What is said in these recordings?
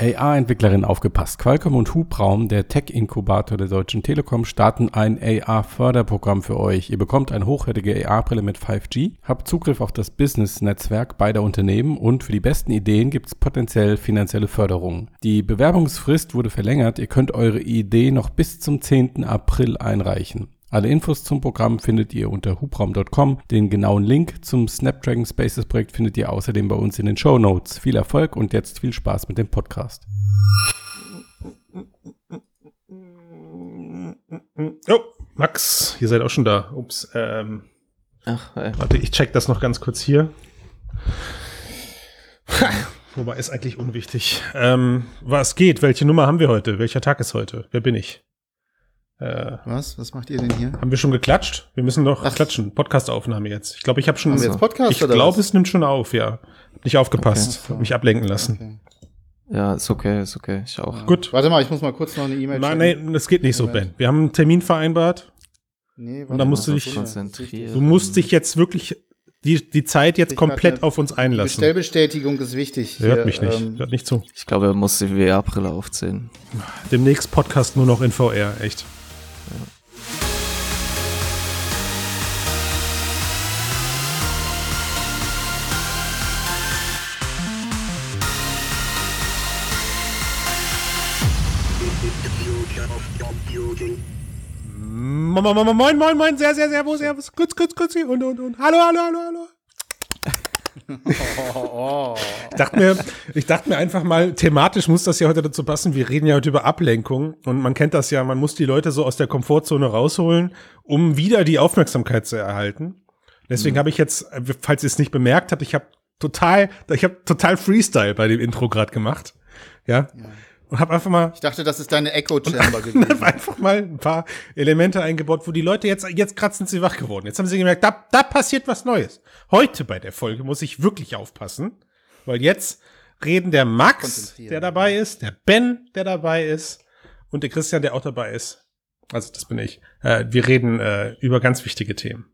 AR-Entwicklerin aufgepasst. Qualcomm und Hubraum, der Tech-Inkubator der Deutschen Telekom, starten ein AR-Förderprogramm für euch. Ihr bekommt eine hochwertige AR-Brille mit 5G, habt Zugriff auf das Business-Netzwerk beider Unternehmen und für die besten Ideen gibt es potenziell finanzielle Förderungen. Die Bewerbungsfrist wurde verlängert. Ihr könnt eure Idee noch bis zum 10. April einreichen. Alle Infos zum Programm findet ihr unter hubraum.com. Den genauen Link zum Snapdragon Spaces Projekt findet ihr außerdem bei uns in den Show Notes. Viel Erfolg und jetzt viel Spaß mit dem Podcast. Oh, Max, ihr seid auch schon da. Ups, ähm, Ach, ey. warte, ich check das noch ganz kurz hier. Wobei ist eigentlich unwichtig. Ähm, was geht? Welche Nummer haben wir heute? Welcher Tag ist heute? Wer bin ich? Äh, Was? Was macht ihr denn hier? haben wir schon geklatscht? Wir müssen noch Ach. klatschen. Podcast-Aufnahme jetzt. Ich glaube, ich habe schon. Haben wir jetzt Podcast ich oder glaube, was? es nimmt schon auf, ja. Hab nicht aufgepasst. Okay. Hab mich ablenken lassen. Okay. Ja, ist okay, ist okay. Ich auch. Gut. Warte mal, ich muss mal kurz noch eine E-Mail Nein, nein, das geht nicht so. Ben. Wir haben einen Termin vereinbart. Nee, Und da musst du dich konzentrieren. Du musst dich jetzt wirklich die, die Zeit jetzt Ich komplett auf uns Die einlassen. Bestellbestätigung ist wichtig. Hört mich nicht. ähm, Hört nicht zu. Ich glaube, er muss die VR-Brille aufziehen. Demnächst Podcast nur noch in VR, echt. Moin, moin, moin, moin, moin, moin, sehr, sehr, servus, servus, kurz, kurz, kurz, und, und, und, hallo, hallo, hallo, hallo. Ich dachte mir, ich dachte mir einfach mal, thematisch muss das ja heute dazu passen. Wir reden ja heute über Ablenkung und man kennt das ja, man muss die Leute so aus der Komfortzone rausholen, um wieder die Aufmerksamkeit zu erhalten. Deswegen habe ich jetzt, falls ihr es nicht bemerkt habt, ich habe total, ich habe total Freestyle bei dem Intro gerade gemacht. Ja. Und habe einfach mal Ich dachte, das ist deine Echo Chamber gewesen. hab einfach mal ein paar Elemente eingebaut, wo die Leute jetzt, jetzt gerade sind sie wach geworden. Jetzt haben sie gemerkt, da, da passiert was Neues. Heute bei der Folge muss ich wirklich aufpassen, weil jetzt reden der Max, der dabei ist, der Ben, der dabei ist und der Christian, der auch dabei ist. Also das bin ich. Äh, wir reden äh, über ganz wichtige Themen.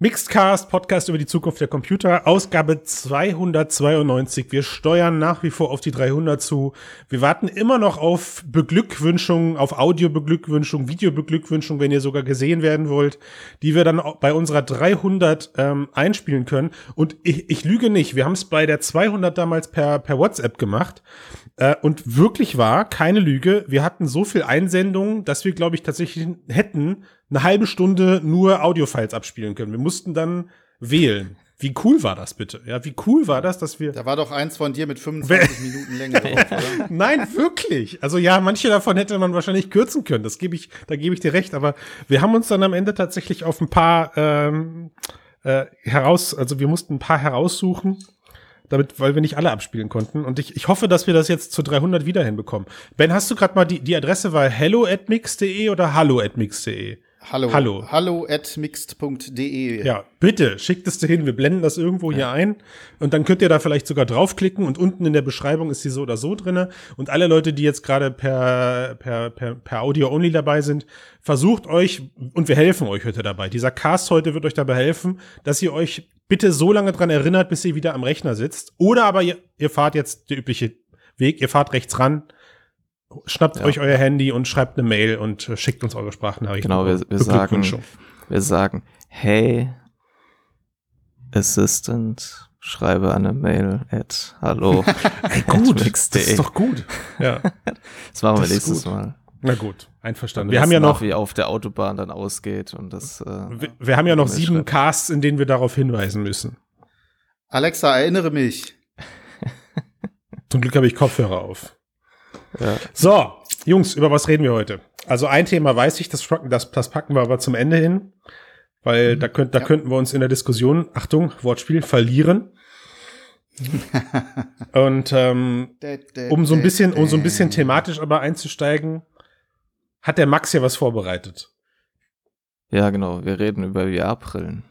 Mixedcast, Podcast über die Zukunft der Computer, Ausgabe 292. Wir steuern nach wie vor auf die 300 zu. Wir warten immer noch auf Beglückwünschungen, auf Audiobeglückwünschungen, Videobeglückwünschungen, wenn ihr sogar gesehen werden wollt, die wir dann bei unserer 300 ähm, einspielen können. Und ich, ich lüge nicht, wir haben es bei der 200 damals per, per WhatsApp gemacht. Äh, und wirklich war, keine Lüge, wir hatten so viel Einsendungen, dass wir, glaube ich, tatsächlich hätten eine halbe Stunde nur Audiofiles abspielen können. Wir mussten dann wählen. Wie cool war das bitte? Ja, wie cool war das, dass wir. Da war doch eins von dir mit 25 Minuten Länge drauf, oder? Nein, wirklich. Also ja, manche davon hätte man wahrscheinlich kürzen können. Das gebe ich, da gebe ich dir recht. Aber wir haben uns dann am Ende tatsächlich auf ein paar ähm, äh, heraus, also wir mussten ein paar heraussuchen, damit, weil wir nicht alle abspielen konnten. Und ich, ich hoffe, dass wir das jetzt zu 300 wieder hinbekommen. Ben, hast du gerade mal die, die Adresse war hello at mix.de oder hallo at mix.de? Hallo. Hallo. Hallo at mixed.de. Ja, bitte, schickt es dahin. Wir blenden das irgendwo hier ein. Und dann könnt ihr da vielleicht sogar draufklicken. Und unten in der Beschreibung ist sie so oder so drinne. Und alle Leute, die jetzt gerade per, per, per, per Audio-Only dabei sind, versucht euch, und wir helfen euch heute dabei. Dieser Cast heute wird euch dabei helfen, dass ihr euch bitte so lange dran erinnert, bis ihr wieder am Rechner sitzt. Oder aber ihr, ihr fahrt jetzt der übliche Weg. Ihr fahrt rechts ran. Schnappt Ja. euch euer Handy und schreibt eine Mail und äh, schickt uns eure Sprachnachrichten. Genau, wir, wir sagen, wir sagen, hey, Assistant, schreibe eine Mail at hallo. Ey, gut, das ist doch gut. Ja, Das machen wir das nächstes. Mal. na gut, einverstanden. Wir haben ja noch, wie auf der Autobahn dann ausgeht und das. Äh, wir, wir haben ja noch sieben schreiben. Casts, in denen wir darauf hinweisen müssen. Alexa, erinnere mich. Zum Glück habe ich Kopfhörer auf. Ja. So, Jungs, über was reden wir heute? Also ein Thema weiß ich, das, packen- das, das packen wir aber zum Ende hin, weil da, könnt, da Ja. könnten wir uns in der Diskussion, Achtung, Wortspiel, verlieren. Und ähm, um so ein bisschen, um so ein bisschen thematisch aber einzusteigen, hat der Max ja was vorbereitet. ja, genau. Wir reden über VR-Brillen.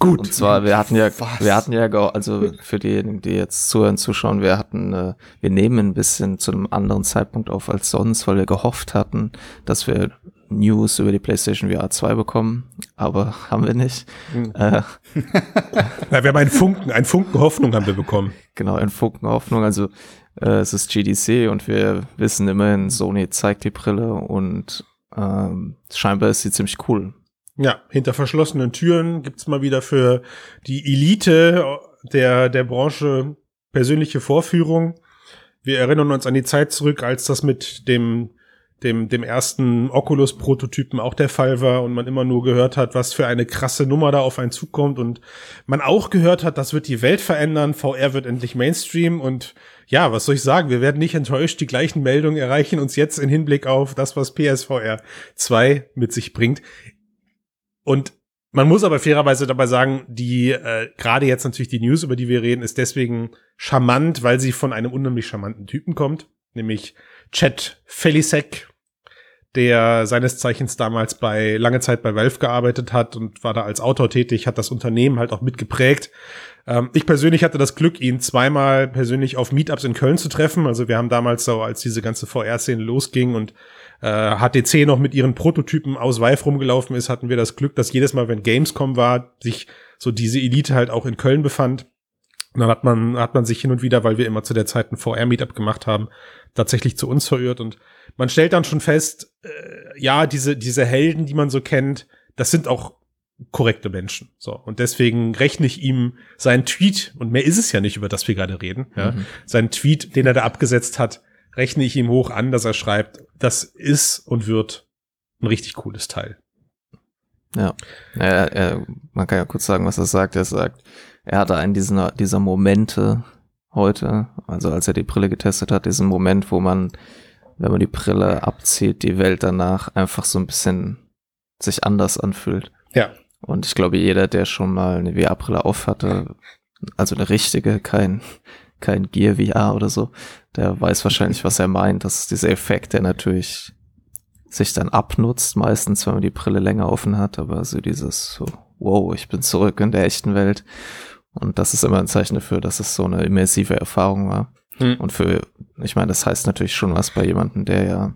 Gut. Und zwar, wir hatten ja, Was? wir hatten ja, also für diejenigen, die jetzt zuhören, zuschauen, wir hatten, äh, wir nehmen ein bisschen zu einem anderen Zeitpunkt auf als sonst, weil wir gehofft hatten, dass wir News über die PlayStation VR 2 bekommen, aber haben wir nicht. Mhm. Äh, Ja, wir haben einen Funken, einen Funken Hoffnung haben wir bekommen. genau, in Funken Hoffnung. Also äh, es ist GDC und wir wissen immerhin, Sony zeigt die Brille und ähm, scheinbar ist sie ziemlich cool. Ja, hinter verschlossenen Türen gibt's mal wieder für die Elite der, der Branche persönliche Vorführung. Wir erinnern uns an die Zeit zurück, als das mit dem, dem, dem ersten Oculus-Prototypen auch der Fall war und man immer nur gehört hat, was für eine krasse Nummer da auf einen zukommt und man auch gehört hat, das wird die Welt verändern, VR wird endlich Mainstream und ja, was soll ich sagen, wir werden nicht enttäuscht, die gleichen Meldungen erreichen uns jetzt in Hinblick auf das, was PSVR 2 mit sich bringt. Und man muss aber fairerweise dabei sagen, die äh, gerade jetzt natürlich die News, über die wir reden, ist deswegen charmant, weil sie von einem unheimlich charmanten Typen kommt, nämlich Chet Felisek, der seines Zeichens damals bei lange Zeit bei Valve gearbeitet hat und war da als Autor tätig, hat das Unternehmen halt auch mitgeprägt. Ähm, ich persönlich hatte das Glück, ihn zweimal persönlich auf Meetups in Köln zu treffen. Also wir haben damals so, als diese ganze VR-Szene losging und äh, HTC noch mit ihren Prototypen aus Vive rumgelaufen ist, hatten wir das Glück, dass jedes Mal, wenn Gamescom war, sich so diese Elite halt auch in Köln befand. Und dann hat man, hat man sich hin und wieder, weil wir immer zu der Zeit ein VR-Meetup gemacht haben, tatsächlich zu uns verirrt. Und man stellt dann schon fest, äh, ja, diese, diese Helden, die man so kennt, das sind auch korrekte Menschen. So. Und deswegen rechne ich ihm seinen Tweet, und mehr ist es ja nicht, über das wir gerade reden, ja, Mhm. seinen Tweet, den er da abgesetzt hat, rechne ich ihm hoch an, dass er schreibt, das ist und wird ein richtig cooles Teil. Ja, er, er, man kann ja kurz sagen, was er sagt. Er sagt, er hatte einen dieser, dieser Momente heute, also als er die Brille getestet hat, diesen Moment, wo man, wenn man die Brille abzieht, die Welt danach einfach so ein bisschen sich anders anfühlt. Ja. Und ich glaube, jeder, der schon mal eine VR-Brille aufhatte, also eine richtige, kein, kein Gear VR oder so, der weiß wahrscheinlich, was er meint. Das ist dieser Effekt, der natürlich sich dann abnutzt, meistens, wenn man die Brille länger offen hat, aber so dieses so, wow, ich bin zurück in der echten Welt. Und das ist immer ein Zeichen dafür, dass es so eine immersive Erfahrung war. Hm. Und für, ich meine, das heißt natürlich schon was bei jemandem, der ja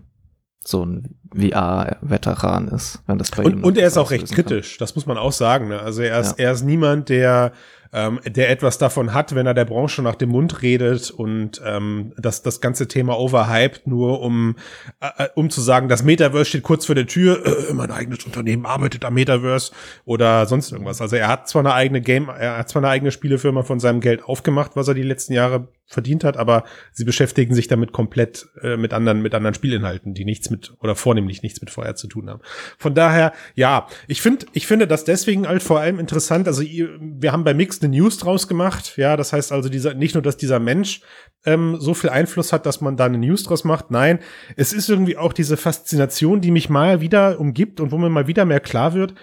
so ein VR-Veteran ist, wenn das bei ihm Und, und er ist auch recht auslösen kann. kritisch, das muss man auch sagen. Ne? Also er ist, Ja. er ist niemand, der, ähm, der etwas davon hat, wenn er der Branche nach dem Mund redet und ähm, das, das ganze Thema overhyped, nur um, äh, äh, um zu sagen, das Metaverse steht kurz vor der Tür, äh, mein eigenes Unternehmen arbeitet am Metaverse oder sonst irgendwas. Also er hat zwar eine eigene Game, er hat zwar eine eigene Spielefirma von seinem Geld aufgemacht, was er die letzten Jahre verdient hat, aber sie beschäftigen sich damit komplett äh, mit anderen mit anderen Spielinhalten, die nichts mit oder vornehmlich nichts mit VR zu tun haben. Von daher, ja, ich finde ich finde das deswegen halt vor allem interessant, also wir haben bei Mix eine News draus gemacht, ja, das heißt also dieser nicht nur, dass dieser Mensch ähm, so viel Einfluss hat, dass man da eine News draus macht, nein, es ist irgendwie auch diese Faszination, die mich mal wieder umgibt und wo mir mal wieder mehr klar wird,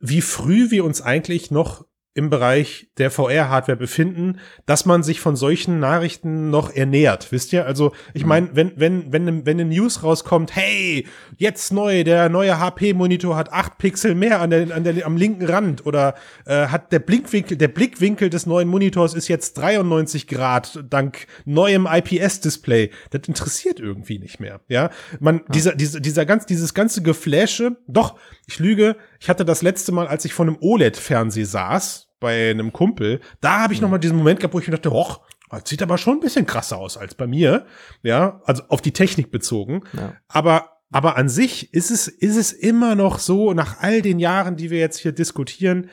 wie früh wir uns eigentlich noch im Bereich der VR-Hardware befinden, dass man sich von solchen Nachrichten noch ernährt. Wisst ihr? Also, ich meine, wenn, wenn, wenn, wenn eine News rauskommt, hey, jetzt neu, der neue HP-Monitor hat acht Pixel mehr an der, an der, am linken Rand oder äh, hat der Blickwinkel, der Blickwinkel des neuen Monitors ist jetzt 93 Grad dank neuem IPS-Display. Das interessiert irgendwie nicht mehr. Ja, man, dieser, dieser, dieser ganz, dieses ganze Geflashe, doch, ich lüge, ich hatte das letzte Mal, als ich vor einem OLED-Fernseh saß, bei einem Kumpel, da habe ich noch mal diesen Moment gehabt, wo ich mir dachte, hoch, das sieht aber schon ein bisschen krasser aus als bei mir. Ja, also auf die Technik bezogen. Ja. Aber, aber an sich ist es, ist es immer noch so, nach all den Jahren, die wir jetzt hier diskutieren,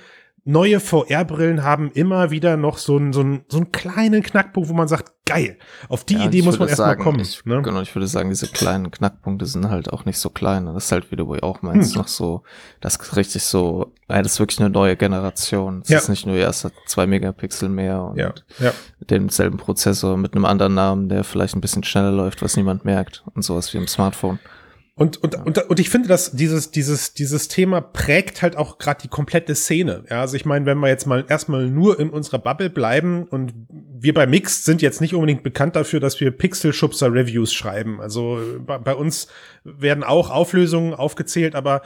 neue VR-Brillen haben immer wieder noch so einen, so einen, so einen kleinen Knackpunkt, wo man sagt, geil, auf die Ja, Idee muss man erstmal kommen. Ich, ne? Genau, ich würde sagen, diese kleinen Knackpunkte sind halt auch nicht so klein. Das ist halt, wie du auch meinst, Hm. noch so, das ist richtig so, ja, das ist wirklich eine neue Generation. Es Ja. ist nicht nur erst hat zwei Megapixel mehr und Ja, ja. denselben Prozessor mit einem anderen Namen, der vielleicht ein bisschen schneller läuft, was niemand merkt und sowas wie im Smartphone. Und, und, und, und ich finde, dass dieses, dieses, dieses Thema prägt halt auch gerade die komplette Szene. Ja, also ich meine, wenn wir jetzt mal erstmal nur in unserer Bubble bleiben und wir bei Mixed sind jetzt nicht unbedingt bekannt dafür, dass wir Pixel-Schubser-Reviews schreiben. Also bei, bei uns werden auch Auflösungen aufgezählt, aber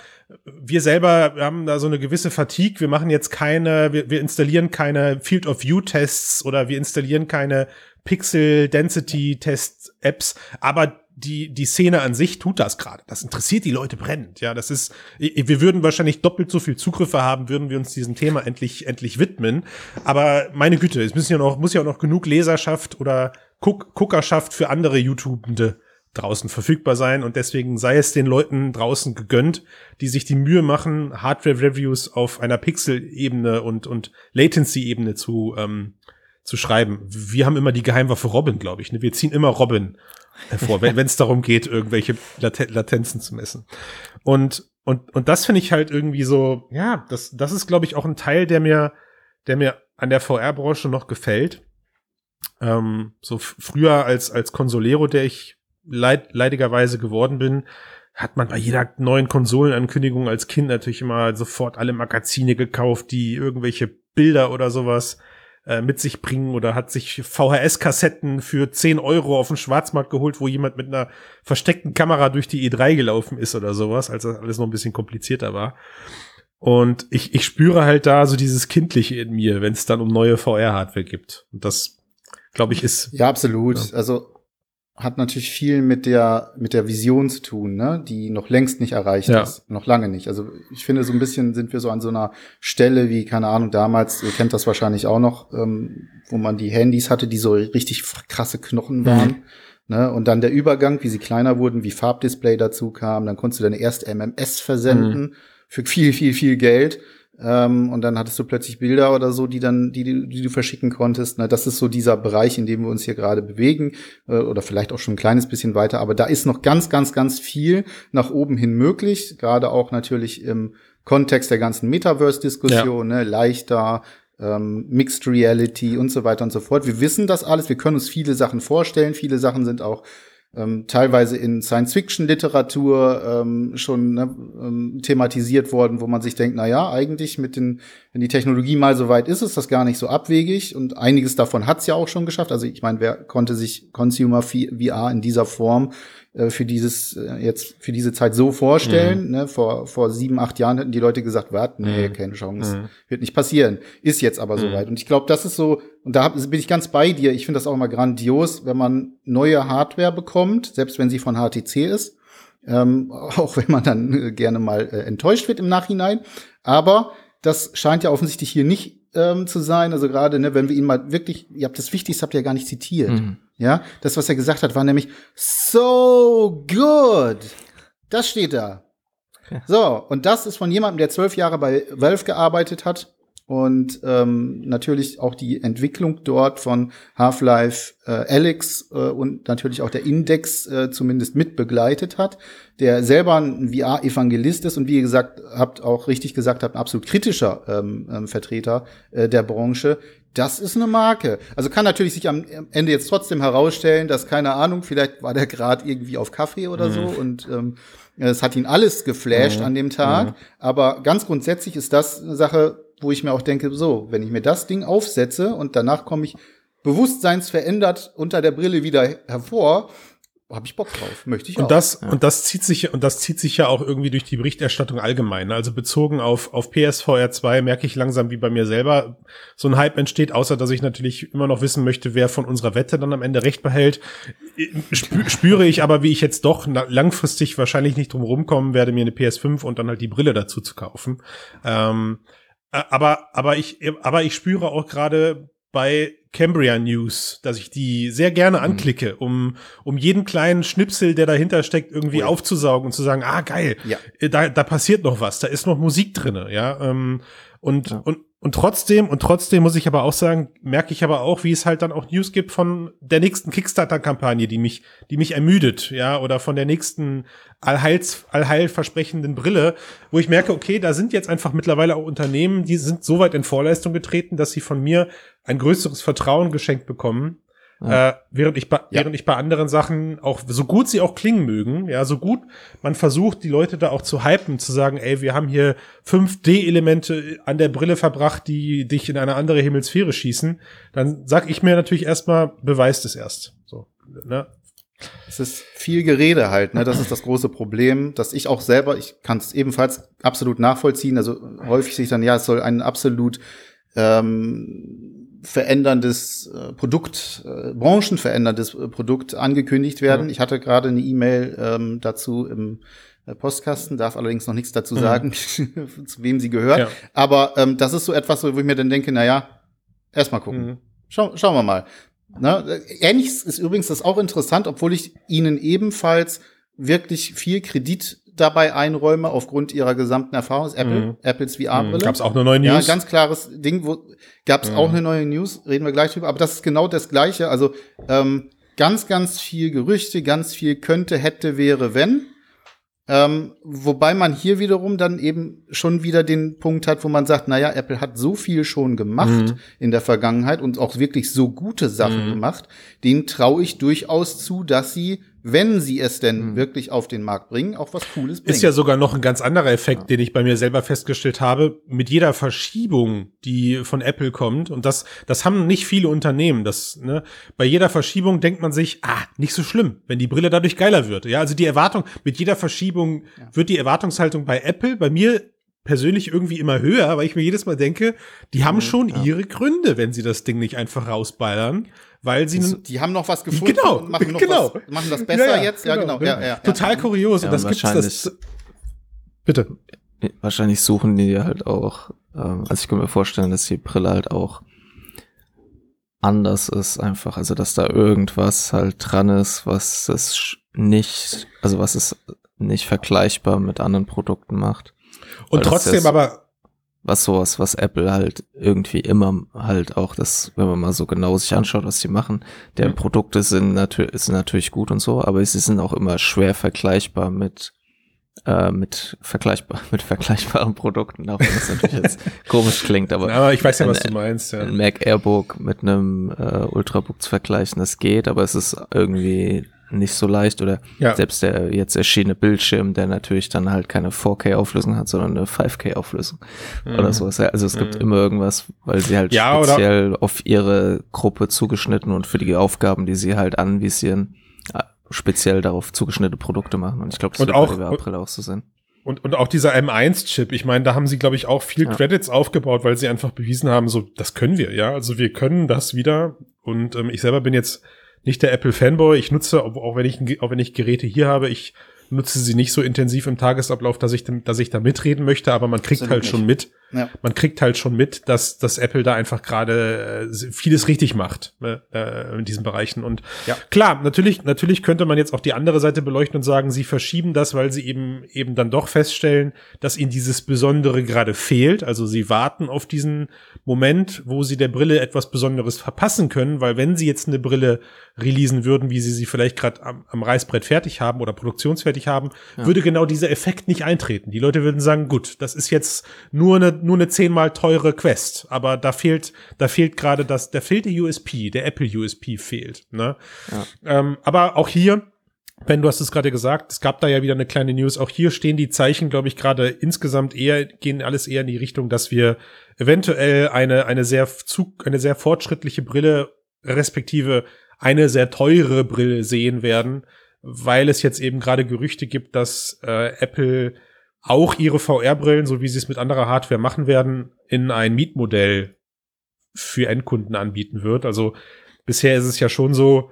wir selber haben da so eine gewisse Fatigue. Wir machen jetzt keine, wir, wir installieren keine Field of View Tests oder wir installieren keine Pixel Density Test Apps, aber die, die Szene an sich tut das gerade. Das interessiert die Leute brennend. Ja, das ist, wir würden wahrscheinlich doppelt so viel Zugriffe haben, würden wir uns diesem Thema endlich, endlich widmen. Aber meine Güte, es müssen ja noch, muss ja auch noch genug Leserschaft oder Guck, Guckerschaft für andere YouTubende draußen verfügbar sein und deswegen sei es den Leuten draußen gegönnt, die sich die Mühe machen, Hardware-Reviews auf einer Pixel-Ebene und, und Latency-Ebene zu, ähm, zu schreiben. Wir haben immer die Geheimwaffe Robin, glaube ich. Ne? Wir ziehen immer Robin hervor, wenn es darum geht, irgendwelche Lat Latenzen zu messen. Und, und, und das finde ich halt irgendwie so, ja, das, das ist, glaube ich, auch ein Teil, der mir, der mir an der VR-Branche noch gefällt. Ähm, so früher als, als Consolero, der ich leid, leidigerweise geworden bin, hat man bei jeder neuen Konsolenankündigung als Kind natürlich immer sofort alle Magazine gekauft, die irgendwelche Bilder oder sowas äh, mit sich bringen oder hat sich VHS-Kassetten für 10 Euro auf dem Schwarzmarkt geholt, wo jemand mit einer versteckten Kamera durch die E3 gelaufen ist oder sowas, als das alles noch ein bisschen komplizierter war. Und ich, ich spüre halt da so dieses Kindliche in mir, wenn es dann um neue VR-Hardware gibt. Und das, glaube ich, ist. Ja, absolut. Ja. Also hat natürlich viel mit der mit der Vision zu tun, ne, die noch längst nicht erreicht ja. ist, noch lange nicht. Also ich finde so ein bisschen sind wir so an so einer Stelle wie keine Ahnung damals, ihr kennt das wahrscheinlich auch noch, ähm, wo man die Handys hatte, die so richtig krasse Knochen waren. Mhm. Ne, und dann der Übergang, wie sie kleiner wurden, wie Farbdisplay dazu kam, dann konntest du deine erste MMS versenden mhm. für viel, viel, viel Geld. Ähm, und dann hattest du plötzlich Bilder oder so, die dann, die, die du verschicken konntest. Na, das ist so dieser Bereich, in dem wir uns hier gerade bewegen, äh, oder vielleicht auch schon ein kleines bisschen weiter. Aber da ist noch ganz, ganz, ganz viel nach oben hin möglich. Gerade auch natürlich im Kontext der ganzen Metaverse-Diskussion, ja. ne, leichter, ähm, Mixed Reality und so weiter und so fort. Wir wissen das alles, wir können uns viele Sachen vorstellen, viele Sachen sind auch ähm, teilweise in Science-Fiction-Literatur ähm, schon ne, ähm, thematisiert worden, wo man sich denkt, na ja, eigentlich mit den, wenn die Technologie mal so weit ist, ist das gar nicht so abwegig und einiges davon hat's ja auch schon geschafft. Also ich meine, wer konnte sich Consumer VR in dieser Form äh, für dieses äh, jetzt für diese Zeit so vorstellen. Mhm. Ne? Vor, vor sieben, acht Jahren hätten die Leute gesagt, warte, nee, mhm. keine Chance, mhm. wird nicht passieren. Ist jetzt aber mhm. soweit. Und ich glaube, das ist so, und da bin ich ganz bei dir. Ich finde das auch immer grandios, wenn man neue Hardware bekommt, selbst wenn sie von HTC ist. Ähm, auch wenn man dann äh, gerne mal äh, enttäuscht wird im Nachhinein. Aber das scheint ja offensichtlich hier nicht ähm, zu sein. Also gerade, ne, wenn wir ihn mal wirklich, ihr habt das Wichtigste habt ihr ja gar nicht zitiert. Mhm. Ja, das, was er gesagt hat, war nämlich so good. Das steht da. Ja. So, und das ist von jemandem, der zwölf Jahre bei Valve gearbeitet hat und ähm, natürlich auch die Entwicklung dort von Half-Life äh, Alex äh, und natürlich auch der Index äh, zumindest mit begleitet hat, der selber ein VR-Evangelist ist und wie ihr gesagt habt, auch richtig gesagt habt, ein absolut kritischer ähm, ähm, Vertreter äh, der Branche, das ist eine Marke. Also kann natürlich sich am Ende jetzt trotzdem herausstellen, dass, keine Ahnung, vielleicht war der gerade irgendwie auf Kaffee oder mhm. so und ähm, es hat ihn alles geflasht mhm. an dem Tag. Mhm. Aber ganz grundsätzlich ist das eine Sache, wo ich mir auch denke, so, wenn ich mir das Ding aufsetze und danach komme ich bewusstseinsverändert unter der Brille wieder hervor, habe ich Bock drauf, möchte ich und auch. Das, ja. Und das zieht sich und das zieht sich ja auch irgendwie durch die Berichterstattung allgemein. Also bezogen auf auf PSVR 2 merke ich langsam, wie bei mir selber so ein Hype entsteht, außer dass ich natürlich immer noch wissen möchte, wer von unserer Wette dann am Ende recht behält. Spü spüre ich aber, wie ich jetzt doch langfristig wahrscheinlich nicht drum rumkommen werde, mir eine PS5 und dann halt die Brille dazu zu kaufen. Ähm, aber aber ich aber ich spüre auch gerade bei Cambria News, dass ich die sehr gerne mhm. anklicke, um, um jeden kleinen Schnipsel, der dahinter steckt, irgendwie oh aufzusaugen und zu sagen, ah, geil, ja. Äh, da, da passiert noch was, da ist noch Musik drinne, ja. Ähm, und, ja. und, und trotzdem, und trotzdem muss ich aber auch sagen, merke ich aber auch, wie es halt dann auch News gibt von der nächsten Kickstarter-Kampagne, die mich, die mich ermüdet, ja, oder von der nächsten allheils, allheilversprechenden Brille, wo ich merke, okay, da sind jetzt einfach mittlerweile auch Unternehmen, die sind so weit in Vorleistung getreten, dass sie von mir ein größeres Vertrauen geschenkt bekommen, ja. Äh, während ich bei, ja. während ich bei anderen Sachen auch, so gut sie auch klingen mögen, ja, so gut man versucht, die Leute da auch zu hypen, zu sagen, ey, wir haben hier 5D-Elemente an der Brille verbracht, die dich in eine andere Hemisphäre schießen, dann sag ich mir natürlich erstmal, beweist es erst. So, ne? Es ist viel Gerede halt, ne? Das ist das große Problem, dass ich auch selber, ich kann es ebenfalls absolut nachvollziehen. Also häufig sehe ich dann, ja, es soll ein absolut ähm, veränderndes äh, Produkt, äh, branchenveränderndes äh, Produkt angekündigt werden. Mhm. Ich hatte gerade eine E-Mail ähm, dazu im äh, Postkasten, darf allerdings noch nichts dazu mhm. sagen, zu wem sie gehört. Ja. Aber ähm, das ist so etwas, wo ich mir dann denke, na ja, erstmal gucken. Mhm. Schau, schauen wir mal. Na, ähnliches ist übrigens das auch interessant, obwohl ich Ihnen ebenfalls wirklich viel Kredit dabei einräume aufgrund ihrer gesamten Erfahrung. Das Apple, mhm. Apples VR-Brille. Mhm. Gab es auch eine neue News? Ja, ganz klares Ding. Wo gab es mhm. auch eine neue News? Reden wir gleich drüber. Aber das ist genau das Gleiche. Also ähm, ganz, ganz viel Gerüchte, ganz viel könnte, hätte, wäre, wenn. Ähm, wobei man hier wiederum dann eben schon wieder den Punkt hat, wo man sagt, naja, Apple hat so viel schon gemacht mhm. in der Vergangenheit und auch wirklich so gute Sachen mhm. gemacht, denen traue ich durchaus zu, dass sie wenn sie es denn mhm. wirklich auf den Markt bringen, auch was Cooles bringen. Ist ja sogar noch ein ganz anderer Effekt, ja. den ich bei mir selber festgestellt habe. Mit jeder Verschiebung, die von Apple kommt, und das, das haben nicht viele Unternehmen, das, ne, bei jeder Verschiebung denkt man sich, ah, nicht so schlimm, wenn die Brille dadurch geiler wird. Ja, also die Erwartung, mit jeder Verschiebung ja. wird die Erwartungshaltung bei Apple, bei mir persönlich irgendwie immer höher, weil ich mir jedes Mal denke, die haben mhm, schon ja. ihre Gründe, wenn sie das Ding nicht einfach rausballern weil sie das, die haben noch was gefunden genau, und machen noch genau. was, machen das besser ja, ja, jetzt. Ja, genau. genau. Ja, ja, Total kurios. und das gibt's das. Bitte. Wahrscheinlich suchen die halt auch, ähm, also ich kann mir vorstellen, dass die Brille halt auch anders ist einfach, also dass da irgendwas halt dran ist, was es nicht, also was es nicht vergleichbar mit anderen Produkten macht. Und trotzdem aber was sowas, was Apple halt irgendwie immer halt auch das, wenn man mal so genau sich anschaut, was sie machen, deren mhm. Produkte sind, natürlich sind natürlich gut und so, aber sie sind auch immer schwer vergleichbar mit äh, mit vergleichbar mit vergleichbaren Produkten, auch wenn das natürlich jetzt komisch klingt, aber, aber ich weiß ja, was du meinst. Ja. Ein Mac Airbook mit einem äh, Ultrabook zu vergleichen, das geht, aber es ist irgendwie nicht so leicht oder ja. selbst der jetzt erschienene Bildschirm, der natürlich dann halt keine 4K-Auflösung hat, sondern eine 5K-Auflösung mhm. oder sowas. Also es gibt mhm. immer irgendwas, weil sie halt ja, speziell auf ihre Gruppe zugeschnitten und für die Aufgaben, die sie halt anvisieren, äh, speziell darauf zugeschnittene Produkte machen. Und ich glaube, das und wird auch, bei April auch so sein. Und, und auch dieser M1-Chip, ich meine, da haben sie, glaube ich, auch viel ja. Credits aufgebaut, weil sie einfach bewiesen haben, so, das können wir, ja. Also wir können das wieder. Und ähm, ich selber bin jetzt nicht der Apple-Fanboy. Ich nutze, auch wenn ich, auch wenn ich Geräte hier habe, ich nutze sie nicht so intensiv im Tagesablauf, dass ich, dass ich da mitreden möchte, aber man kriegt Absolut halt schon mit, ja. man kriegt halt schon mit, dass, dass Apple da einfach gerade äh, vieles richtig macht äh, in diesen Bereichen. Und ja. klar, natürlich, natürlich könnte man jetzt auch die andere Seite beleuchten und sagen, sie verschieben das, weil sie eben eben dann doch feststellen, dass ihnen dieses Besondere gerade fehlt. Also sie warten auf diesen Moment, wo sie der Brille etwas Besonderes verpassen können, weil wenn sie jetzt eine Brille releasen würden, wie sie sie vielleicht gerade am, am, Reißbrett fertig haben oder produktionsfertig haben, ja. würde genau dieser Effekt nicht eintreten. Die Leute würden sagen, gut, das ist jetzt nur eine nur eine zehnmal teure Quest, aber da fehlt da fehlt gerade das, da fehlt der USP, der Apple USP fehlt. Ne? Ja. Ähm, aber auch hier Ben, du hast es gerade gesagt, es gab da ja wieder eine kleine News. Auch hier stehen die Zeichen, glaube ich, gerade insgesamt eher, gehen alles eher in die Richtung, dass wir eventuell eine, eine sehr, eine sehr fortschrittliche Brille, respektive eine sehr teure Brille sehen werden, weil es jetzt eben gerade Gerüchte gibt, dass äh, Apple auch ihre VR-Brillen, so wie sie es mit anderer Hardware machen werden, in ein Mietmodell für Endkunden anbieten wird. Also bisher ist es ja schon so,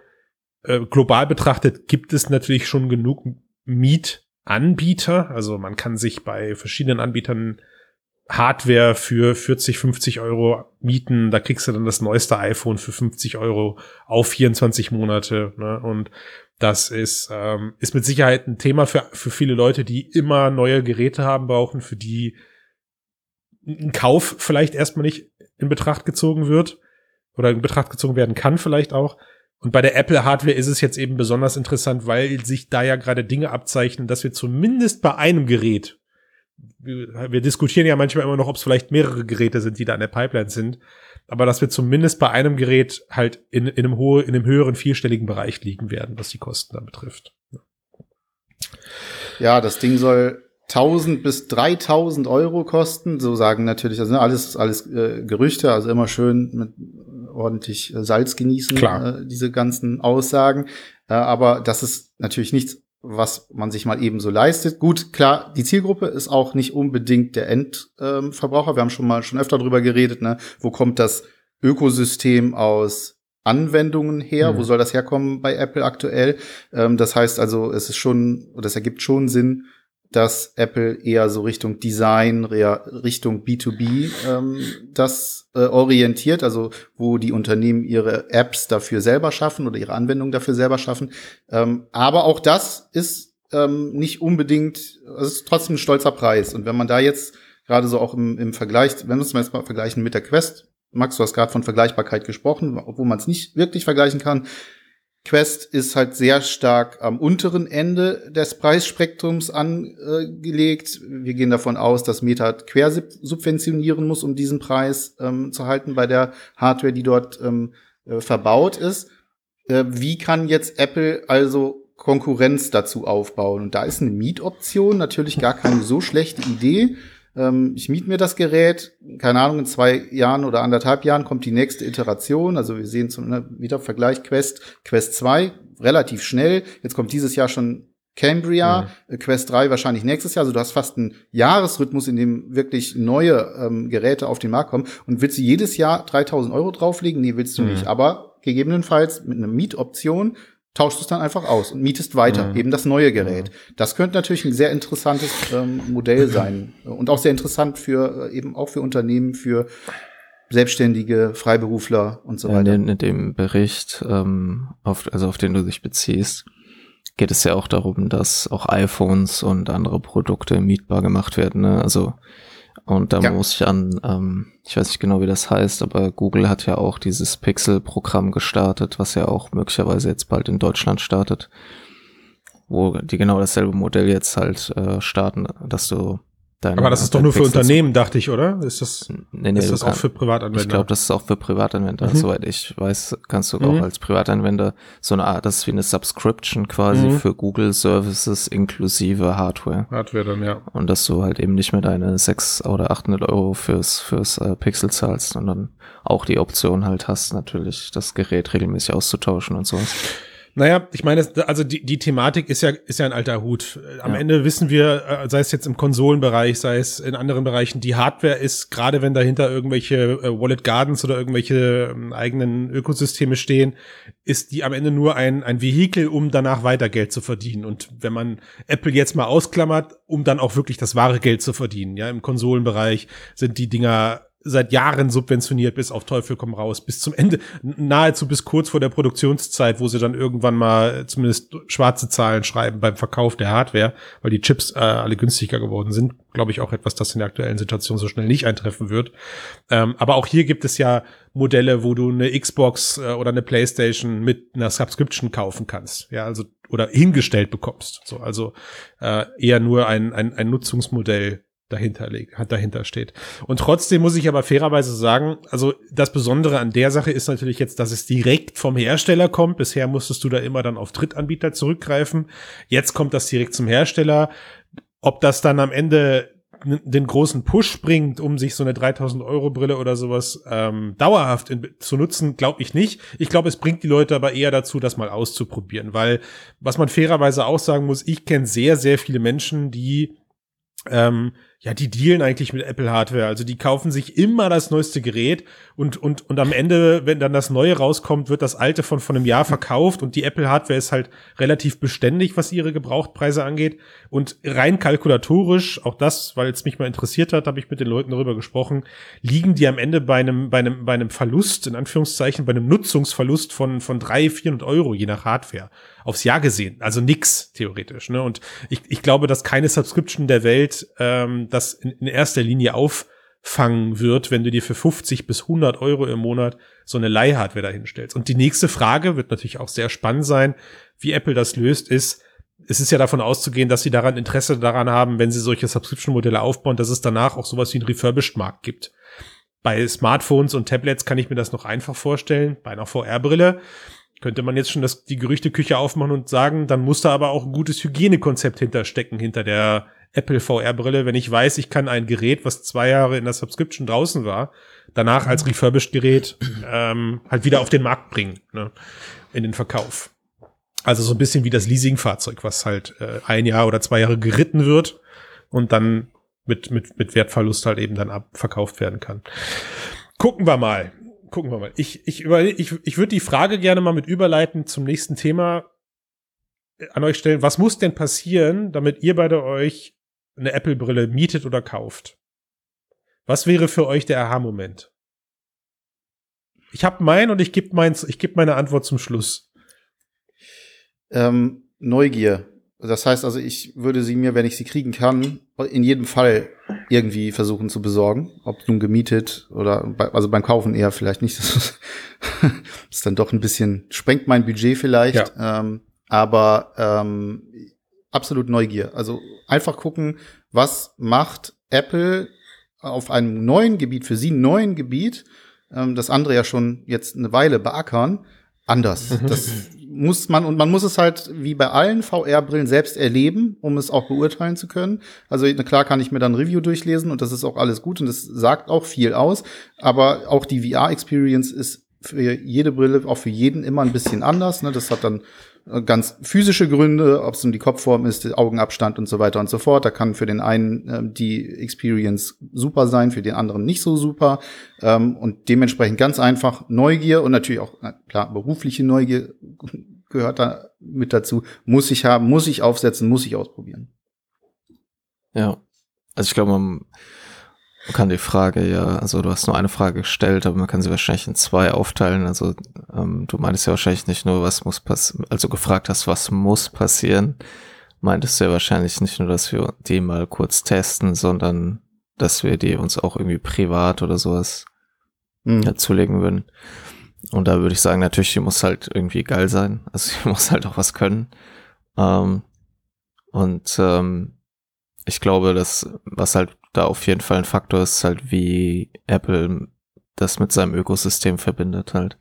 äh, global betrachtet gibt es natürlich schon genug Mietanbieter. Also man kann sich bei verschiedenen Anbietern Hardware für 40, 50 Euro mieten. Da kriegst du dann das neueste iPhone für 50 Euro auf 24 Monate. Ne? Und das ist, ähm, ist mit Sicherheit ein Thema für, für viele Leute, die immer neue Geräte haben brauchen, für die ein Kauf vielleicht erstmal nicht in Betracht gezogen wird oder in Betracht gezogen werden kann vielleicht auch. Und bei der Apple Hardware ist es jetzt eben besonders interessant, weil sich da ja gerade Dinge abzeichnen, dass wir zumindest bei einem Gerät wir diskutieren ja manchmal immer noch, ob es vielleicht mehrere Geräte sind, die da in der Pipeline sind, aber dass wir zumindest bei einem Gerät halt in, in, einem, hohe, in einem höheren vierstelligen Bereich liegen werden, was die Kosten da betrifft. Ja, das Ding soll 1000 bis 3000 Euro kosten, so sagen natürlich, also alles, alles äh, Gerüchte, also immer schön mit ordentlich äh, Salz genießen, Klar. Äh, diese ganzen Aussagen. Äh, aber das ist natürlich nichts was man sich mal eben so leistet. Gut, klar, die Zielgruppe ist auch nicht unbedingt der Endverbraucher. Ähm, Wir haben schon mal schon öfter drüber geredet, ne? Wo kommt das Ökosystem aus Anwendungen her. Mhm. Wo soll das herkommen bei Apple aktuell? Ähm, das heißt also, es ist schon, oder es ergibt schon Sinn, dass Apple eher so Richtung Design, Richtung B2B ähm, das äh, orientiert, also wo die Unternehmen ihre Apps dafür selber schaffen oder ihre Anwendungen dafür selber schaffen. Ähm, aber auch das ist ähm, nicht unbedingt, es ist trotzdem ein stolzer Preis. Und wenn man da jetzt gerade so auch im, im Vergleich, wenn wir es mal vergleichen mit der Quest, Max, du hast gerade von Vergleichbarkeit gesprochen, obwohl man es nicht wirklich vergleichen kann. Quest ist halt sehr stark am unteren Ende des Preisspektrums angelegt. Wir gehen davon aus, dass Meta quersubventionieren muss, um diesen Preis ähm, zu halten bei der Hardware, die dort ähm, äh, verbaut ist. Äh, wie kann jetzt Apple also Konkurrenz dazu aufbauen? Und da ist eine Mietoption natürlich gar keine so schlechte Idee ähm, ich miete mir das Gerät, keine Ahnung, in zwei Jahren oder anderthalb Jahren kommt die nächste Iteration. Also wir sehen zum ne, wieder Vergleich Quest, Quest 2, relativ schnell. Jetzt kommt dieses Jahr schon Cambria, mhm. Quest 3 wahrscheinlich nächstes Jahr. Also du hast fast einen Jahresrhythmus, in dem wirklich neue ähm, Geräte auf den Markt kommen. Und willst du jedes Jahr 3000 Euro drauflegen? Nee, willst du mhm. nicht. Aber gegebenenfalls mit einer Mietoption tauschst es dann einfach aus und mietest weiter, mhm. eben das neue Gerät. Das könnte natürlich ein sehr interessantes ähm, Modell sein und auch sehr interessant für äh, eben auch für Unternehmen, für Selbstständige, Freiberufler und so weiter. In, in dem Bericht, ähm, auf, also auf den du dich beziehst, geht es ja auch darum, dass auch iPhones und andere Produkte mietbar gemacht werden. Ne? Also und da ja. muss ich an, ähm, ich weiß nicht genau, wie das heißt, aber Google hat ja auch dieses Pixel-Programm gestartet, was ja auch möglicherweise jetzt bald in Deutschland startet, wo die genau dasselbe Modell jetzt halt äh, starten, dass du Deine, Aber das ist doch nur für Unternehmen, dachte ich, oder? Ist das, nee, nee, ist das auch für Privatanwender? Ich glaube, das ist auch für Privatanwender. Mhm. Soweit ich weiß, kannst du mhm. auch als Privatanwender so eine Art, das ist wie eine Subscription quasi mhm. für Google Services inklusive Hardware. Hardware dann, ja. Und dass du halt eben nicht mehr deine 600 oder 800 Euro fürs, fürs äh, Pixel zahlst, sondern auch die Option halt hast, natürlich das Gerät regelmäßig auszutauschen und sowas. Naja, ich meine, also die, die Thematik ist ja, ist ja ein alter Hut. Am ja. Ende wissen wir, äh, sei es jetzt im Konsolenbereich, sei es in anderen Bereichen, die Hardware ist, gerade wenn dahinter irgendwelche äh, Wallet Gardens oder irgendwelche ähm, eigenen Ökosysteme stehen, ist die am Ende nur ein, ein Vehikel, um danach weiter Geld zu verdienen. Und wenn man Apple jetzt mal ausklammert, um dann auch wirklich das wahre Geld zu verdienen, ja, im Konsolenbereich sind die Dinger seit Jahren subventioniert bis auf Teufel komm raus, bis zum Ende, nahezu bis kurz vor der Produktionszeit, wo sie dann irgendwann mal zumindest schwarze Zahlen schreiben beim Verkauf der Hardware, weil die Chips äh, alle günstiger geworden sind. Glaube ich auch etwas, das in der aktuellen Situation so schnell nicht eintreffen wird. Ähm, aber auch hier gibt es ja Modelle, wo du eine Xbox äh, oder eine Playstation mit einer Subscription kaufen kannst. Ja, also oder hingestellt bekommst. So, also äh, eher nur ein, ein, ein Nutzungsmodell dahinter, dahinter steht. Und trotzdem muss ich aber fairerweise sagen, also das Besondere an der Sache ist natürlich jetzt, dass es direkt vom Hersteller kommt. Bisher musstest du da immer dann auf Drittanbieter zurückgreifen. Jetzt kommt das direkt zum Hersteller. Ob das dann am Ende den großen Push bringt, um sich so eine 3000 Euro Brille oder sowas ähm, dauerhaft in, zu nutzen, glaube ich nicht. Ich glaube, es bringt die Leute aber eher dazu, das mal auszuprobieren, weil was man fairerweise auch sagen muss, ich kenne sehr, sehr viele Menschen, die ähm, ja, die dealen eigentlich mit Apple Hardware. Also die kaufen sich immer das neueste Gerät und, und, und am Ende, wenn dann das neue rauskommt, wird das alte von, von einem Jahr verkauft und die Apple Hardware ist halt relativ beständig, was ihre Gebrauchtpreise angeht. Und rein kalkulatorisch, auch das, weil es mich mal interessiert hat, habe ich mit den Leuten darüber gesprochen, liegen die am Ende bei einem, bei einem, bei einem Verlust, in Anführungszeichen, bei einem Nutzungsverlust von, von drei, vierhundert Euro, je nach Hardware aufs Jahr gesehen. Also nix, theoretisch. Ne? Und ich, ich glaube, dass keine Subscription der Welt ähm, das in, erster Linie auffangen wird, wenn du dir für 50 bis 100 Euro im Monat so eine Leihhardware dahinstellst. Und die nächste Frage wird natürlich auch sehr spannend sein, wie Apple das löst, ist, es ist ja davon auszugehen, dass sie daran Interesse daran haben, wenn sie solche Subscription-Modelle aufbauen, dass es danach auch sowas wie einen Refurbished-Markt gibt. Bei Smartphones und Tablets kann ich mir das noch einfach vorstellen, bei einer VR-Brille könnte man jetzt schon das, die Gerüchteküche aufmachen und sagen, dann muss da aber auch ein gutes Hygienekonzept hinterstecken hinter der Apple VR-Brille, wenn ich weiß, ich kann ein Gerät, was zwei Jahre in der Subscription draußen war, danach als refurbished-Gerät ähm, halt wieder auf den Markt bringen, ne, in den Verkauf. Also so ein bisschen wie das Leasingfahrzeug, was halt äh, ein Jahr oder zwei Jahre geritten wird und dann mit, mit, mit Wertverlust halt eben dann abverkauft werden kann. Gucken wir mal gucken wir mal. Ich, ich, über, ich, ich würde die Frage gerne mal mit überleiten zum nächsten Thema an euch stellen. Was muss denn passieren, damit ihr beide euch eine Apple-Brille mietet oder kauft? Was wäre für euch der Aha-Moment? Ich habe meinen und ich gebe meins, ich gebe meine Antwort zum Schluss. Ähm, Neugier. Das heißt also, ich würde sie mir, wenn ich sie kriegen kann, in jedem Fall irgendwie versuchen zu besorgen. Ob nun gemietet oder, bei, also beim Kaufen eher vielleicht nicht. Das ist, ist dann doch ein bisschen, sprengt mein Budget vielleicht. Ja. Ähm, aber ähm, absolut Neugier. Also einfach gucken, was macht Apple auf einem neuen Gebiet, für sie neuen Gebiet, ähm, das andere ja schon jetzt eine Weile beackern, anders. Das muss man, und man muss es halt wie bei allen VR-Brillen selbst erleben, um es auch beurteilen zu können. Also klar kann ich mir dann ein Review durchlesen und das ist auch alles gut und das sagt auch viel aus. Aber auch die VR-Experience ist für jede Brille, auch für jeden immer ein bisschen anders. Ne? Das hat dann äh, ganz physische Gründe, ob es um die Kopfform ist, Augenabstand und so weiter und so fort. Da kann für den einen äh, die Experience super sein, für den anderen nicht so super. Ähm, und dementsprechend ganz einfach Neugier und natürlich auch, na, klar, berufliche Neugier gehört da mit dazu. Muss ich haben, muss ich aufsetzen, muss ich ausprobieren. Ja. Also ich glaube, man man kann die Frage ja, also du hast nur eine Frage gestellt, aber man kann sie wahrscheinlich in zwei aufteilen. Also ähm, du meintest ja wahrscheinlich nicht nur, was muss passieren, also gefragt hast, was muss passieren, meintest du ja wahrscheinlich nicht nur, dass wir die mal kurz testen, sondern dass wir die uns auch irgendwie privat oder sowas mhm. ja, zulegen würden. Und da würde ich sagen, natürlich, die muss halt irgendwie geil sein. Also die muss halt auch was können. Ähm, und ähm, ich glaube, dass was halt da auf jeden Fall ein Faktor ist, halt wie Apple das mit seinem Ökosystem verbindet halt.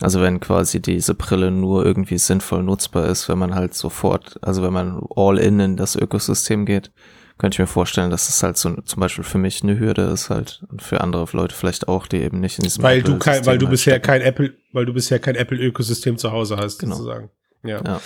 Also wenn quasi diese Brille nur irgendwie sinnvoll nutzbar ist, wenn man halt sofort, also wenn man all in in das Ökosystem geht, könnte ich mir vorstellen, dass es halt so zum Beispiel für mich eine Hürde ist halt und für andere Leute vielleicht auch, die eben nicht in diesem weil du kein, weil du halt bisher stecken. kein Apple, weil du bisher kein Apple Ökosystem zu Hause hast, genau. sozusagen. Ja. ja,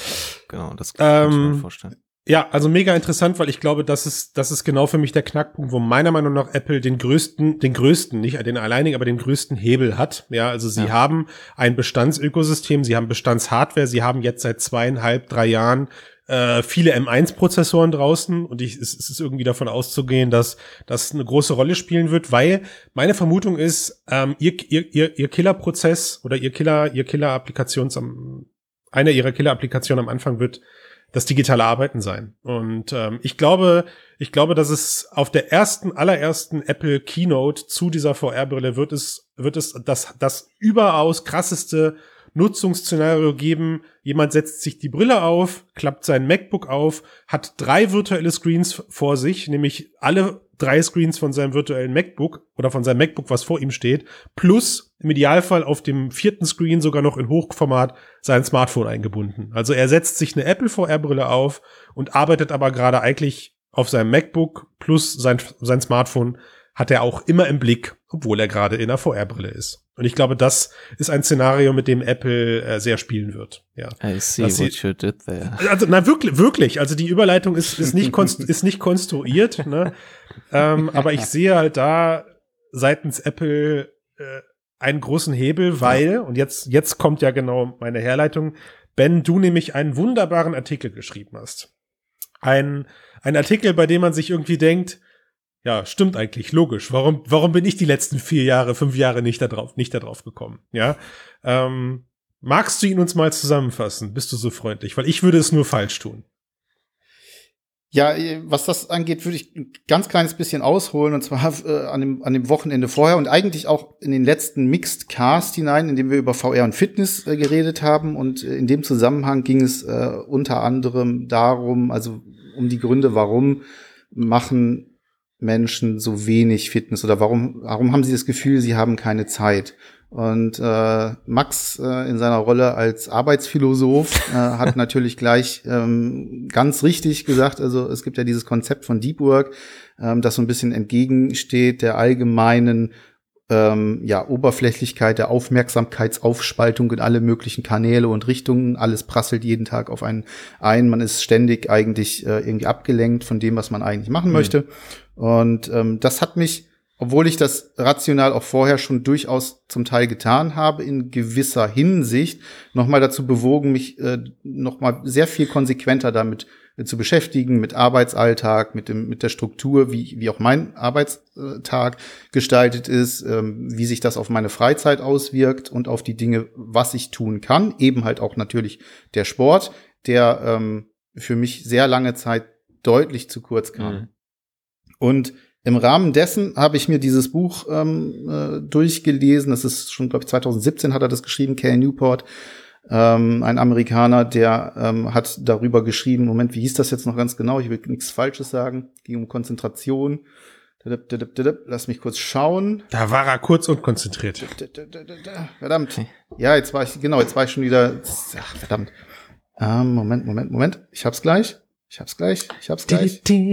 genau, das kann ähm, ich mir vorstellen. Ja, also mega interessant, weil ich glaube, das ist, das ist genau für mich der Knackpunkt, wo meiner Meinung nach Apple den größten, den größten, nicht den alleinigen, aber den größten Hebel hat. Ja, also sie ja. haben ein Bestandsökosystem, sie haben Bestandshardware, sie haben jetzt seit zweieinhalb, drei Jahren äh, viele M1-Prozessoren draußen und ich, es, es ist irgendwie davon auszugehen, dass das eine große Rolle spielen wird, weil meine Vermutung ist, ähm, ihr, ihr, ihr, ihr Killer-Prozess oder ihr Killer, ihr Killer-Applikations am, einer ihrer Killer-Applikationen am Anfang wird das digitale Arbeiten sein. Und ähm, ich glaube, ich glaube, dass es auf der ersten, allerersten Apple Keynote zu dieser VR-Brille wird es, wird es das, das überaus krasseste Nutzungsszenario geben. Jemand setzt sich die Brille auf, klappt sein MacBook auf, hat drei virtuelle Screens vor sich, nämlich alle drei Screens von seinem virtuellen MacBook oder von seinem MacBook, was vor ihm steht, plus im Idealfall auf dem vierten Screen sogar noch in Hochformat sein Smartphone eingebunden. Also er setzt sich eine Apple VR-Brille auf und arbeitet aber gerade eigentlich auf seinem MacBook plus sein, sein Smartphone hat er auch immer im Blick, obwohl er gerade in einer VR-Brille ist. Und ich glaube, das ist ein Szenario, mit dem Apple äh, sehr spielen wird. Ja. I see what sie, you did there. Also, na wirklich, wirklich. Also die Überleitung ist, ist nicht ist nicht konstruiert. ne? ähm, aber ich sehe halt da seitens Apple äh, einen großen Hebel, weil und jetzt jetzt kommt ja genau meine Herleitung. Ben, du nämlich einen wunderbaren Artikel geschrieben hast. Ein ein Artikel, bei dem man sich irgendwie denkt, ja, stimmt eigentlich, logisch. Warum, warum bin ich die letzten vier Jahre, fünf Jahre nicht da drauf, nicht da drauf gekommen? Ja, ähm, magst du ihn uns mal zusammenfassen? Bist du so freundlich? Weil ich würde es nur falsch tun. Ja, was das angeht, würde ich ein ganz kleines bisschen ausholen und zwar äh, an, dem, an dem Wochenende vorher und eigentlich auch in den letzten Mixed Cast hinein, in dem wir über VR und Fitness äh, geredet haben und äh, in dem Zusammenhang ging es äh, unter anderem darum, also um die Gründe, warum machen Menschen so wenig Fitness oder warum, warum haben sie das Gefühl, sie haben keine Zeit? Und äh, Max äh, in seiner Rolle als Arbeitsphilosoph äh, hat natürlich gleich ähm, ganz richtig gesagt, also es gibt ja dieses Konzept von Deep Work, ähm, das so ein bisschen entgegensteht der allgemeinen ähm, ja, Oberflächlichkeit, der Aufmerksamkeitsaufspaltung in alle möglichen Kanäle und Richtungen. Alles prasselt jeden Tag auf einen ein. Man ist ständig eigentlich äh, irgendwie abgelenkt von dem, was man eigentlich machen mhm. möchte. Und ähm, das hat mich obwohl ich das rational auch vorher schon durchaus zum Teil getan habe, in gewisser Hinsicht nochmal dazu bewogen, mich äh, nochmal sehr viel konsequenter damit zu beschäftigen, mit Arbeitsalltag, mit dem, mit der Struktur, wie, wie auch mein Arbeitstag gestaltet ist, ähm, wie sich das auf meine Freizeit auswirkt und auf die Dinge, was ich tun kann. Eben halt auch natürlich der Sport, der ähm, für mich sehr lange Zeit deutlich zu kurz kam. Mhm. Und im Rahmen dessen habe ich mir dieses Buch ähm, äh, durchgelesen. Das ist schon, glaube ich, 2017 hat er das geschrieben, Cal Newport, ähm, ein Amerikaner, der ähm, hat darüber geschrieben. Moment, wie hieß das jetzt noch ganz genau? Ich will nichts Falsches sagen. Ging um Konzentration. Lass mich kurz schauen. Da war er kurz und konzentriert. Verdammt. Ja, jetzt war ich, genau, jetzt war ich schon wieder. Ach, verdammt. Ähm, Moment, Moment, Moment. Ich hab's gleich. Ich hab's gleich. Ich hab's gleich. Ding,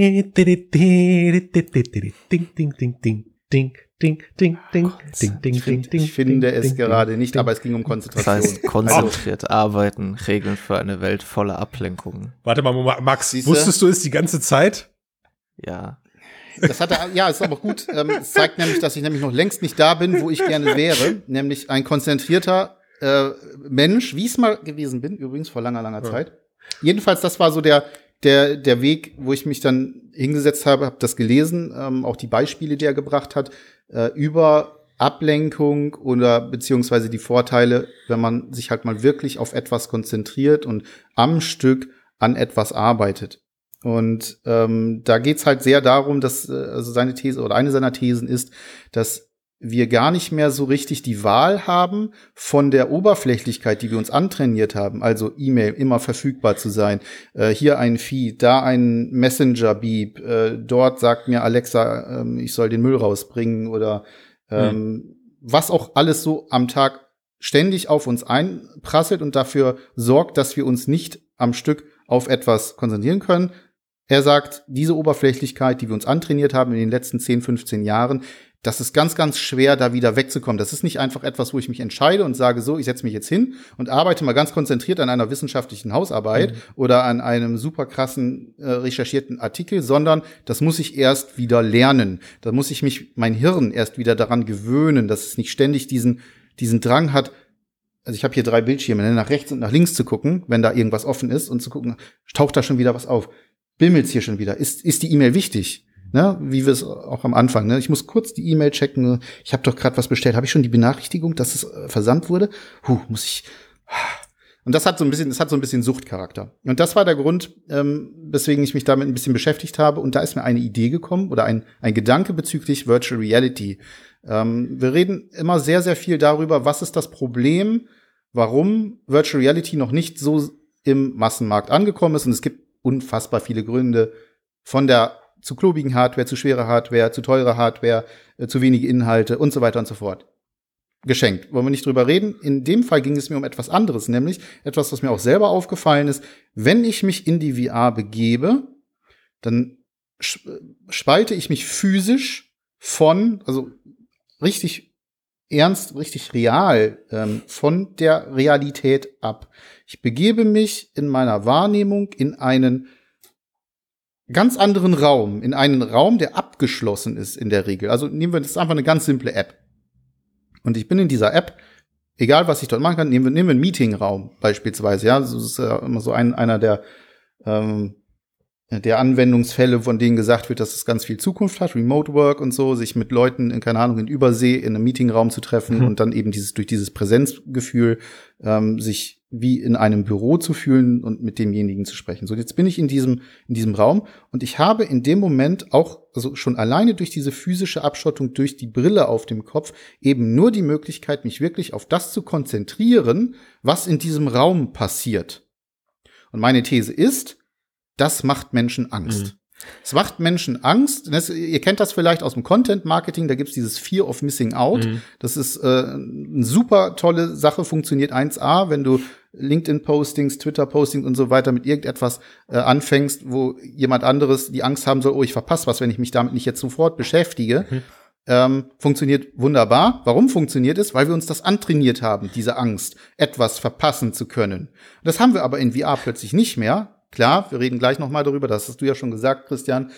ding, ding, ding, ding. Ding, ding, ding, ding, ding, ding, ding. Ich finde es gerade nicht, aber es ging um Konzentration. Das heißt, konzentriert arbeiten, Regeln für eine Welt voller Ablenkungen. Warte mal, Max, wusstest du es die ganze Zeit? Ja. Das hat er, ja, ist aber gut. Ähm, es zeigt nämlich, dass ich nämlich noch längst nicht da bin, wo ich gerne wäre, nämlich ein konzentrierter äh, Mensch, wie ich es mal gewesen bin, übrigens vor langer, langer ja. Zeit. Jedenfalls, das war so der, der, der Weg, wo ich mich dann hingesetzt habe, habe das gelesen, ähm, auch die Beispiele, die er gebracht hat, äh, über Ablenkung oder beziehungsweise die Vorteile, wenn man sich halt mal wirklich auf etwas konzentriert und am Stück an etwas arbeitet. Und ähm, da geht's halt sehr darum, dass äh, also seine These oder eine seiner Thesen ist, dass wir gar nicht mehr so richtig die Wahl haben von der Oberflächlichkeit, die wir uns antrainiert haben, also E-Mail immer verfügbar zu sein, äh, hier ein Feed, da ein Messenger-Beep, äh, dort sagt mir Alexa, äh, ich soll den Müll rausbringen oder ähm, hm. was auch alles so am Tag ständig auf uns einprasselt und dafür sorgt, dass wir uns nicht am Stück auf etwas konzentrieren können, er sagt, diese Oberflächlichkeit, die wir uns antrainiert haben in den letzten 10, 15 Jahren, das ist ganz, ganz schwer, da wieder wegzukommen. Das ist nicht einfach etwas, wo ich mich entscheide und sage, so, ich setze mich jetzt hin und arbeite mal ganz konzentriert an einer wissenschaftlichen Hausarbeit mhm. oder an einem super krassen äh, recherchierten Artikel, sondern das muss ich erst wieder lernen. Da muss ich mich, mein Hirn erst wieder daran gewöhnen, dass es nicht ständig diesen, diesen Drang hat, also ich habe hier drei Bildschirme, ne, nach rechts und nach links zu gucken, wenn da irgendwas offen ist und zu gucken, taucht da schon wieder was auf. Bimmelt's hier schon wieder? Ist, ist die E-Mail wichtig? Ne, wie wir es auch am Anfang. Ne? Ich muss kurz die E-Mail checken. Ich habe doch gerade was bestellt. Habe ich schon die Benachrichtigung, dass es äh, versandt wurde? Huh, muss ich. Und das hat so ein bisschen, das hat so ein bisschen Suchtcharakter. Und das war der Grund, ähm, weswegen ich mich damit ein bisschen beschäftigt habe. Und da ist mir eine Idee gekommen oder ein, ein Gedanke bezüglich Virtual Reality. Ähm, wir reden immer sehr, sehr viel darüber, was ist das Problem, warum Virtual Reality noch nicht so im Massenmarkt angekommen ist. Und es gibt unfassbar viele Gründe von der zu klobigen Hardware, zu schwere Hardware, zu teure Hardware, äh, zu wenige Inhalte und so weiter und so fort. Geschenkt. Wollen wir nicht drüber reden? In dem Fall ging es mir um etwas anderes, nämlich etwas, was mir auch selber aufgefallen ist. Wenn ich mich in die VR begebe, dann spalte ich mich physisch von, also richtig ernst, richtig real ähm, von der Realität ab. Ich begebe mich in meiner Wahrnehmung in einen ganz anderen Raum, in einen Raum, der abgeschlossen ist in der Regel. Also nehmen wir, das ist einfach eine ganz simple App. Und ich bin in dieser App, egal was ich dort machen kann, nehmen wir, nehmen wir einen Meetingraum beispielsweise, ja, das ist ja immer so ein, einer der, ähm, der Anwendungsfälle, von denen gesagt wird, dass es ganz viel Zukunft hat, Remote Work und so, sich mit Leuten in, keine Ahnung, in Übersee in einem Meetingraum zu treffen mhm. und dann eben dieses, durch dieses Präsenzgefühl, ähm, sich wie in einem Büro zu fühlen und mit demjenigen zu sprechen. So, jetzt bin ich in diesem, in diesem Raum und ich habe in dem Moment auch, also schon alleine durch diese physische Abschottung, durch die Brille auf dem Kopf, eben nur die Möglichkeit, mich wirklich auf das zu konzentrieren, was in diesem Raum passiert. Und meine These ist, das macht Menschen Angst. Mhm. Es macht Menschen Angst. Das, ihr kennt das vielleicht aus dem Content Marketing, da gibt's dieses Fear of Missing Out. Mhm. Das ist äh, eine super tolle Sache, funktioniert 1A, wenn du LinkedIn-Postings, Twitter-Postings und so weiter mit irgendetwas äh, anfängst, wo jemand anderes die Angst haben soll, oh, ich verpasse was, wenn ich mich damit nicht jetzt sofort beschäftige. Mhm. Ähm, funktioniert wunderbar. Warum funktioniert es? Weil wir uns das antrainiert haben, diese Angst, etwas verpassen zu können. Das haben wir aber in VR plötzlich nicht mehr. Klar, wir reden gleich noch mal darüber, das hast du ja schon gesagt, Christian.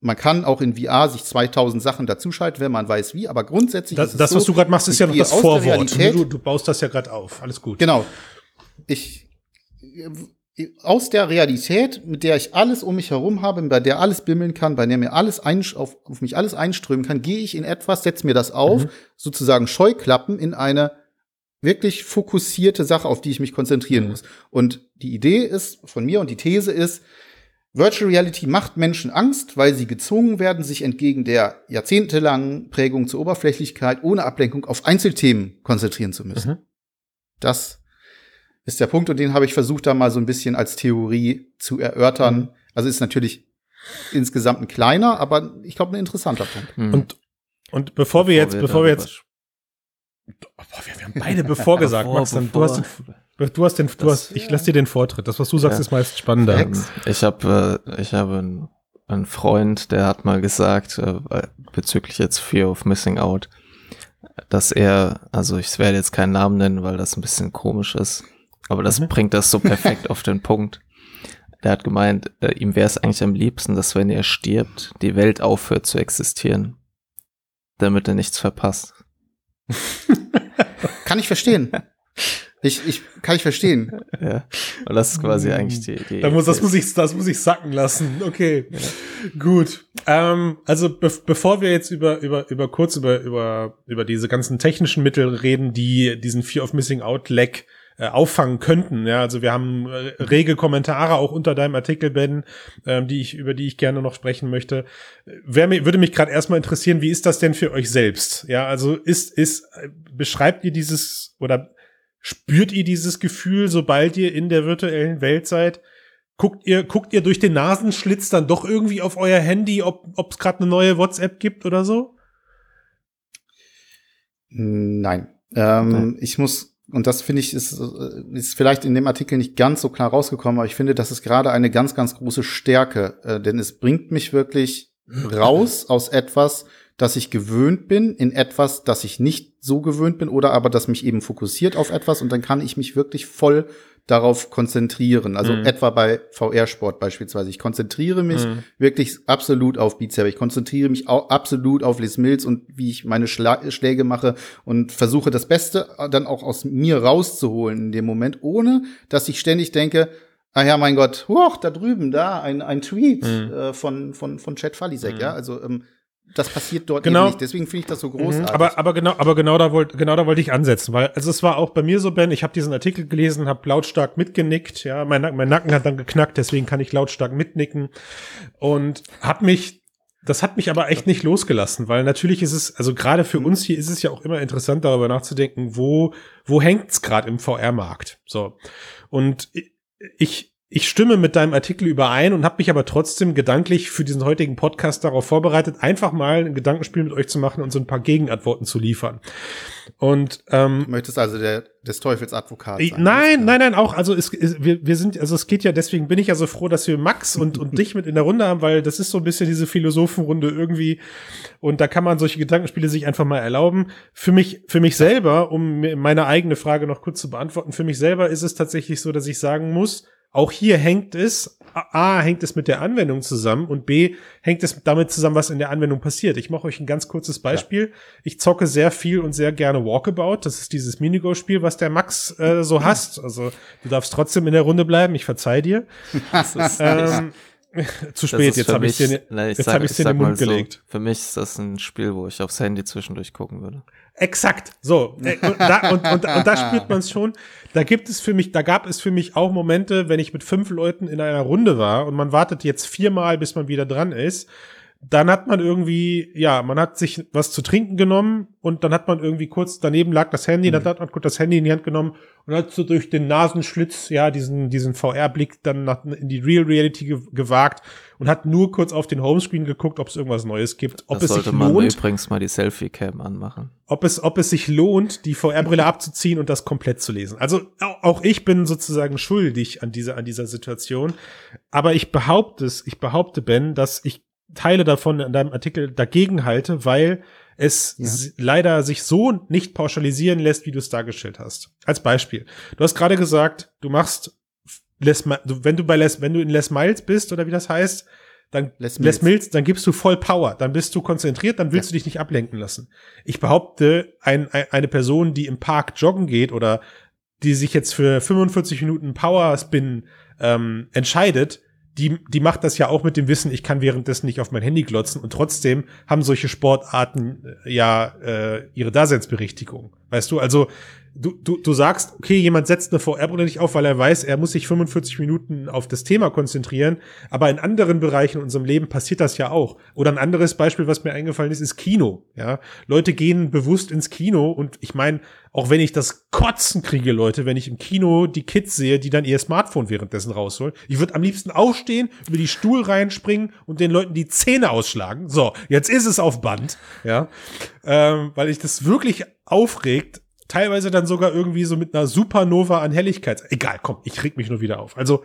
man kann auch in VR sich 2000 Sachen dazuschalten, wenn man weiß wie, aber grundsätzlich das, ist es das so, was du gerade machst, ist ja noch das Vorwort. Du, du baust das ja gerade auf. Alles gut. Genau. Ich aus der Realität, mit der ich alles um mich herum habe, bei der alles bimmeln kann, bei der mir alles ein, auf, auf mich alles einströmen kann, gehe ich in etwas, setze mir das auf, Mhm. sozusagen Scheuklappen in eine wirklich fokussierte Sache, auf die ich mich konzentrieren Mhm. muss. Und die Idee ist von mir und die These ist, Virtual Reality macht Menschen Angst, weil sie gezwungen werden, sich entgegen der jahrzehntelangen Prägung zur Oberflächlichkeit ohne Ablenkung auf Einzelthemen konzentrieren zu müssen. Mhm. Das ist der Punkt und den habe ich versucht, da mal so ein bisschen als Theorie zu erörtern. Mhm. Also ist natürlich insgesamt ein kleiner, aber ich glaube ein interessanter Punkt. Hm. Und, und bevor wir jetzt, bevor wir jetzt, Boah, wir, wir haben beide bevor gesagt, Bevor, Max, dann, du bevor. hast den, du hast den, du Das- hast, ich lass dir den Vortritt. Das, was du sagst, Ja. ist meist spannender. Ich habe äh, ich habe einen, einen Freund, der hat mal gesagt, äh, bezüglich jetzt Fear of Missing Out, dass er, also ich werde jetzt keinen Namen nennen, weil das ein bisschen komisch ist, aber das Mhm. bringt das so perfekt auf den Punkt. Der hat gemeint, äh, ihm wäre es eigentlich am liebsten, dass wenn er stirbt, die Welt aufhört zu existieren, damit er nichts verpasst. Kann ich verstehen. Ich, ich kann ich verstehen. Ja. Und das ist quasi eigentlich die, die Da muss, das muss ich, das muss ich sacken lassen. Okay, gut. Ähm, also be bevor wir jetzt über über über kurz über über über diese ganzen technischen Mittel reden, die diesen Fear of Missing Out Lag äh, auffangen könnten. Ja, also wir haben äh, rege Kommentare auch unter deinem Artikel, Ben, ähm, die ich über die ich gerne noch sprechen möchte. Mir, würde mich gerade erstmal interessieren, wie ist das denn für euch selbst? Ja, also ist ist äh, beschreibt ihr dieses oder spürt ihr dieses Gefühl, sobald ihr in der virtuellen Welt seid? Guckt ihr, guckt ihr durch den Nasenschlitz dann doch irgendwie auf euer Handy, ob es gerade eine neue WhatsApp gibt oder so? Nein. Ähm, Nein. Ich muss, und das finde ich, ist, äh, ist vielleicht in dem Artikel nicht ganz so klar rausgekommen, aber ich finde, das ist gerade eine ganz, ganz große Stärke, äh, denn es bringt mich wirklich raus aus etwas, das ich gewöhnt bin, in etwas, das ich nicht so gewöhnt bin, oder aber das mich eben fokussiert auf etwas und dann kann ich mich wirklich voll darauf konzentrieren. Also Mhm. etwa bei VR-Sport beispielsweise. Ich konzentriere mich Mhm. wirklich absolut auf Beat Saber. Ich konzentriere mich au absolut auf Les Mills und wie ich meine Schla Schläge mache und versuche das Beste dann auch aus mir rauszuholen in dem Moment, ohne dass ich ständig denke, ah ja, mein Gott, hoch, da drüben, da, ein, ein Tweet Mhm. äh, von, von, von Chad Falisek, Mhm. ja, also ähm, das passiert dort Genau. nicht. Deswegen finde ich das so großartig. Mhm, Aber, aber genau, aber genau da wollte, genau da wollte ich ansetzen, weil also es war auch bei mir so, Ben. Ich habe diesen Artikel gelesen, habe lautstark mitgenickt. Ja, mein, Nacken- mein Nacken hat dann geknackt, deswegen kann ich lautstark mitnicken und habe mich das hat mich aber echt nicht losgelassen, weil natürlich ist es, also gerade für uns hier ist es ja auch immer interessant, darüber nachzudenken, wo, wo hängt's gerade im VR-Markt. So. Und ich, ich stimme mit deinem Artikel überein und habe mich aber trotzdem gedanklich für diesen heutigen Podcast darauf vorbereitet, einfach mal ein Gedankenspiel mit euch zu machen und so ein paar Gegenantworten zu liefern. Und ähm, du möchtest also der, des Teufels Advokat sein. Nein, nein, nein, auch, also es, es, wir, wir sind, also es geht ja, deswegen bin ich ja so froh, dass wir Max und, und dich mit in der Runde haben, weil das ist so ein bisschen diese Philosophenrunde irgendwie und da kann man solche Gedankenspiele sich einfach mal erlauben. Für mich, für mich selber, um mir meine eigene Frage noch kurz zu beantworten, für mich selber ist es tatsächlich so, dass ich sagen muss, auch hier hängt es, A, hängt es mit der Anwendung zusammen und B, hängt es damit zusammen, was in der Anwendung passiert. Ich mache euch ein ganz kurzes Beispiel. Ich zocke sehr viel und sehr gerne Walkabout. Das ist dieses Minigo-Spiel, was der Max äh, so hasst. Also du darfst trotzdem in der Runde bleiben, ich verzeih dir. Das ist, Ähm, zu spät, jetzt habe ich mich- dir nein, ich jetzt sag- ich dir in den Mund so, gelegt. Für mich ist das ein Spiel, wo ich aufs Handy zwischendurch gucken würde. Exakt. So. Äh, Und da, und, und, und da spürt man es schon. Da gibt es für mich, da gab es für mich auch Momente, wenn ich mit fünf Leuten in einer Runde war und man wartet jetzt viermal, bis man wieder dran ist. Dann hat man irgendwie, ja, man hat sich was zu trinken genommen und dann hat man irgendwie kurz, daneben lag das Handy, dann hat man kurz das Handy in die Hand genommen und hat so durch den Nasenschlitz, ja, diesen, diesen VR-Blick dann nach, in die Real Reality ge gewagt und hat nur kurz auf den Homescreen geguckt, ob es irgendwas Neues gibt, ob das es sich sollte man lohnt übrigens mal die Selfie-Cam anmachen. ob es, ob es sich lohnt, die VR-Brille abzuziehen und das komplett zu lesen. Also au- auch ich bin sozusagen schuldig an dieser, an dieser Situation. Aber ich behaupte es, ich behaupte, Ben, dass ich Teile davon in deinem Artikel dagegen halte, weil es Ja. leider sich so nicht pauschalisieren lässt, wie du es dargestellt hast. Als Beispiel. Du hast gerade gesagt, du machst Les, wenn du bei Les, wenn du in Les Miles bist oder wie das heißt, dann Les Mills. Mills, dann gibst du voll Power, dann bist du konzentriert, dann willst ja. du dich nicht ablenken lassen. Ich behaupte, ein, ein, eine Person, die im Park joggen geht oder die sich jetzt für 45 Minuten Power Spin ähm, entscheidet, die, die macht das ja auch mit dem Wissen, ich kann währenddessen nicht auf mein Handy glotzen und trotzdem haben solche Sportarten äh, ja äh, ihre Daseinsberechtigung. Weißt du, also du, du, du sagst, okay, jemand setzt eine VR-Brille nicht auf, weil er weiß, er muss sich 45 Minuten auf das Thema konzentrieren, aber in anderen Bereichen in unserem Leben passiert das ja auch. Oder ein anderes Beispiel, was mir eingefallen ist, ist Kino. Ja, Leute gehen bewusst ins Kino und ich meine, auch wenn ich das Kotzen kriege, Leute, wenn ich im Kino die Kids sehe, die dann ihr Smartphone währenddessen rausholen, ich würde am liebsten aufstehen, über die Stuhl reinspringen und den Leuten die Zähne ausschlagen. So, jetzt ist es auf Band, ja, ähm, weil ich das wirklich aufregt, teilweise dann sogar irgendwie so mit einer Supernova an Helligkeit. Egal, komm, ich reg mich nur wieder auf. Also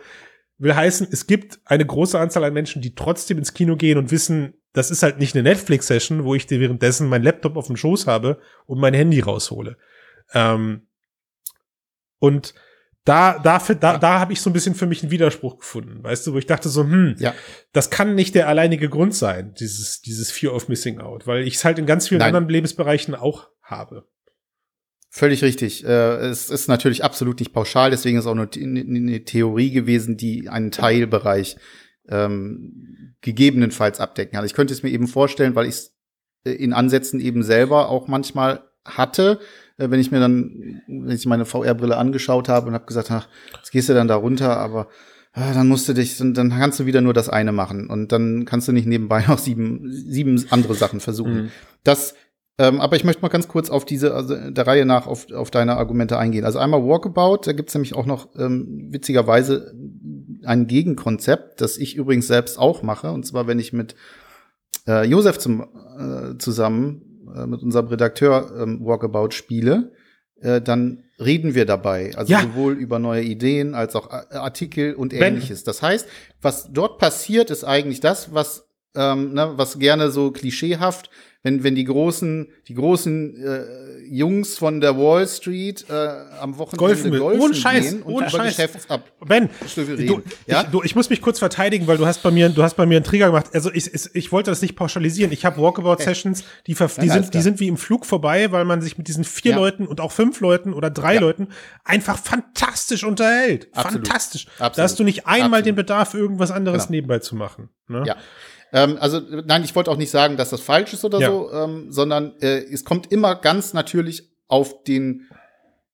will heißen, es gibt eine große Anzahl an Menschen, die trotzdem ins Kino gehen und wissen, das ist halt nicht eine Netflix-Session, wo ich dir währenddessen mein Laptop auf dem Schoß habe und mein Handy raushole. Ähm, und da, dafür, da, da habe ich so ein bisschen für mich einen Widerspruch gefunden, weißt du, wo ich dachte so, hm, ja. das kann nicht der alleinige Grund sein, dieses, dieses Fear of Missing Out, weil ich es halt in ganz vielen Nein. anderen Lebensbereichen auch habe. Völlig richtig. Äh, es ist natürlich absolut nicht pauschal, deswegen ist auch nur eine Theorie gewesen, die einen Teilbereich ähm, gegebenenfalls abdecken kann. Ich könnte es mir eben vorstellen, weil ich es äh, in Ansätzen eben selber auch manchmal hatte, äh, wenn ich mir dann, wenn ich meine VR-Brille angeschaut habe und habe gesagt, ach, jetzt gehst du dann da runter, aber ah, dann musst du dich, dann kannst du wieder nur das eine machen und dann kannst du nicht nebenbei noch sieben, sieben andere Sachen versuchen. Mhm. Das ähm, aber ich möchte mal ganz kurz auf diese, also der Reihe nach auf, auf deine Argumente eingehen. Also einmal Walkabout, da gibt's nämlich auch noch ähm, witzigerweise ein Gegenkonzept, das ich übrigens selbst auch mache. Und zwar, wenn ich mit äh, Josef zum, äh, zusammen, äh, mit unserem Redakteur ähm, Walkabout spiele, äh, dann reden wir dabei. Also ja. sowohl über neue Ideen als auch Artikel und ähnliches. Das heißt, was dort passiert, ist eigentlich das, was ähm, ne, was gerne so klischeehaft wenn, wenn die großen, die großen äh, Jungs von der Wall Street äh, am Wochenende golfen, golfen ohne Scheiß, gehen und ohne über Scheiß. Geschäftsab Ben, du, ja? ich, du, ich muss mich kurz verteidigen, weil du hast bei mir, du hast bei mir einen Trigger gemacht. Also ich, ich, ich wollte das nicht pauschalisieren. Ich habe Walkabout-Sessions, die, die, Nein, sind, die sind wie im Flug vorbei, weil man sich mit diesen vier ja. Leuten und auch fünf Leuten oder drei ja. Leuten einfach fantastisch unterhält. Absolut. Fantastisch. Absolut. Da hast du nicht einmal Absolut. den Bedarf, irgendwas anderes genau. nebenbei zu machen. Ne? Ja. Ähm, also nein, ich wollte auch nicht sagen, dass das falsch ist oder ja. so, ähm, sondern äh, es kommt immer ganz natürlich auf den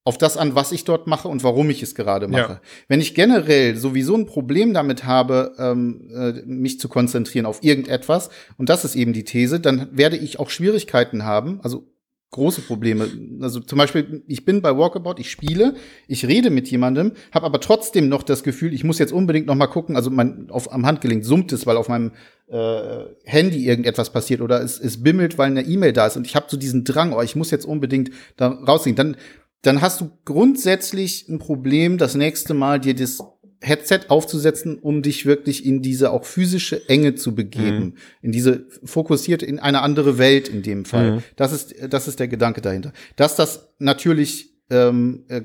auf das an, was ich dort mache und warum ich es gerade mache. Ja. Wenn ich generell sowieso ein Problem damit habe, ähm, äh, mich zu konzentrieren auf irgendetwas, und das ist eben die These, dann werde ich auch Schwierigkeiten haben, also große Probleme. Also zum Beispiel, ich bin bei Walkabout, ich spiele, ich rede mit jemandem, habe aber trotzdem noch das Gefühl, ich muss jetzt unbedingt noch mal gucken, also mein, auf, am Handgelenk summt es, weil auf meinem äh, Handy irgendetwas passiert oder es, es bimmelt, weil eine E-Mail da ist und ich habe so diesen Drang, oh, ich muss jetzt unbedingt da rausgehen. Dann, dann hast du grundsätzlich ein Problem, das nächste Mal dir das Headset aufzusetzen, um dich wirklich in diese auch physische Enge zu begeben, mhm. in diese fokussiert in eine andere Welt in dem Fall. Mhm. Das ist das ist der Gedanke dahinter. Dass das natürlich ähm, äh,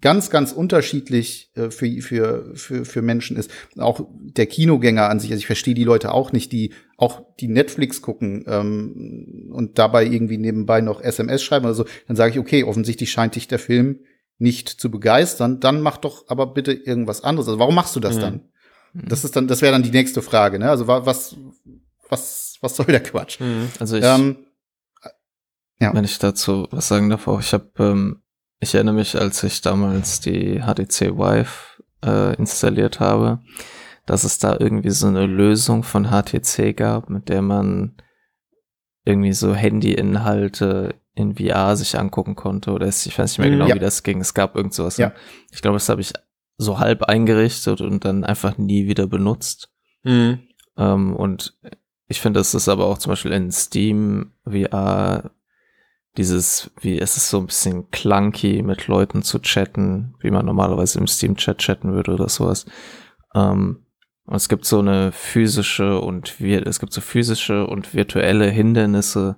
ganz ganz unterschiedlich äh, für für für für Menschen ist. Auch der Kinogänger an sich. Also ich verstehe die Leute auch nicht, die auch die Netflix gucken ähm, und dabei irgendwie nebenbei noch SMS schreiben oder so. Dann sage ich okay, offensichtlich scheint dich der Film nicht zu begeistern, dann mach doch aber bitte irgendwas anderes. Also warum machst du das mhm. dann? Das ist dann, das wäre dann die nächste Frage, ne? Also was, was, was soll der Quatsch? Mhm. Also ich, ähm, ja. wenn ich dazu was sagen darf, auch ich habe, ähm, ich erinnere mich, als ich damals die HTC Vive äh, installiert habe, dass es da irgendwie so eine Lösung von HTC gab, mit der man irgendwie so Handy-Inhalte in VR sich angucken konnte oder es, ich weiß nicht mehr mhm. genau, ja. wie das ging. Es gab irgend sowas. Ja. Ich glaube, das habe ich so halb eingerichtet und dann einfach nie wieder benutzt. Mhm. Ähm, und ich finde, es ist aber auch zum Beispiel in Steam VR dieses, wie es ist so ein bisschen clunky, mit Leuten zu chatten, wie man normalerweise im Steam-Chat chatten würde oder sowas. Ähm, und es gibt so eine physische und es gibt so physische und virtuelle Hindernisse,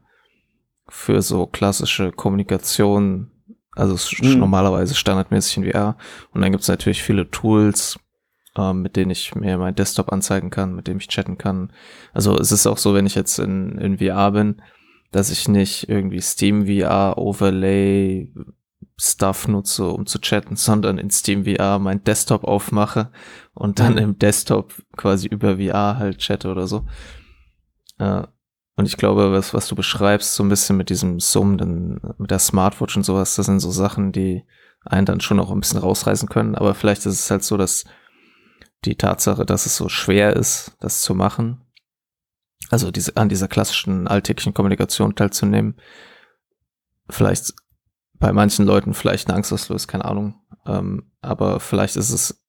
für so klassische Kommunikation, also mhm. normalerweise standardmäßig in VR. Und dann gibt es natürlich viele Tools, ähm, mit denen ich mir mein Desktop anzeigen kann, mit dem ich chatten kann. Also es ist auch so, wenn ich jetzt in, in VR bin, dass ich nicht irgendwie Steam VR Overlay Stuff nutze, um zu chatten, sondern in Steam VR mein Desktop aufmache und dann mhm. im Desktop quasi über VR halt chatte oder so. Äh, und ich glaube, was, was du beschreibst, so ein bisschen mit diesem Summen, mit der Smartwatch und sowas, das sind so Sachen, die einen dann schon auch ein bisschen rausreißen können. Aber vielleicht ist es halt so, dass die Tatsache, dass es so schwer ist, das zu machen, also diese, an dieser klassischen alltäglichen Kommunikation teilzunehmen, vielleicht bei manchen Leuten vielleicht eine Angst auslöst, keine Ahnung. Ähm, aber vielleicht ist es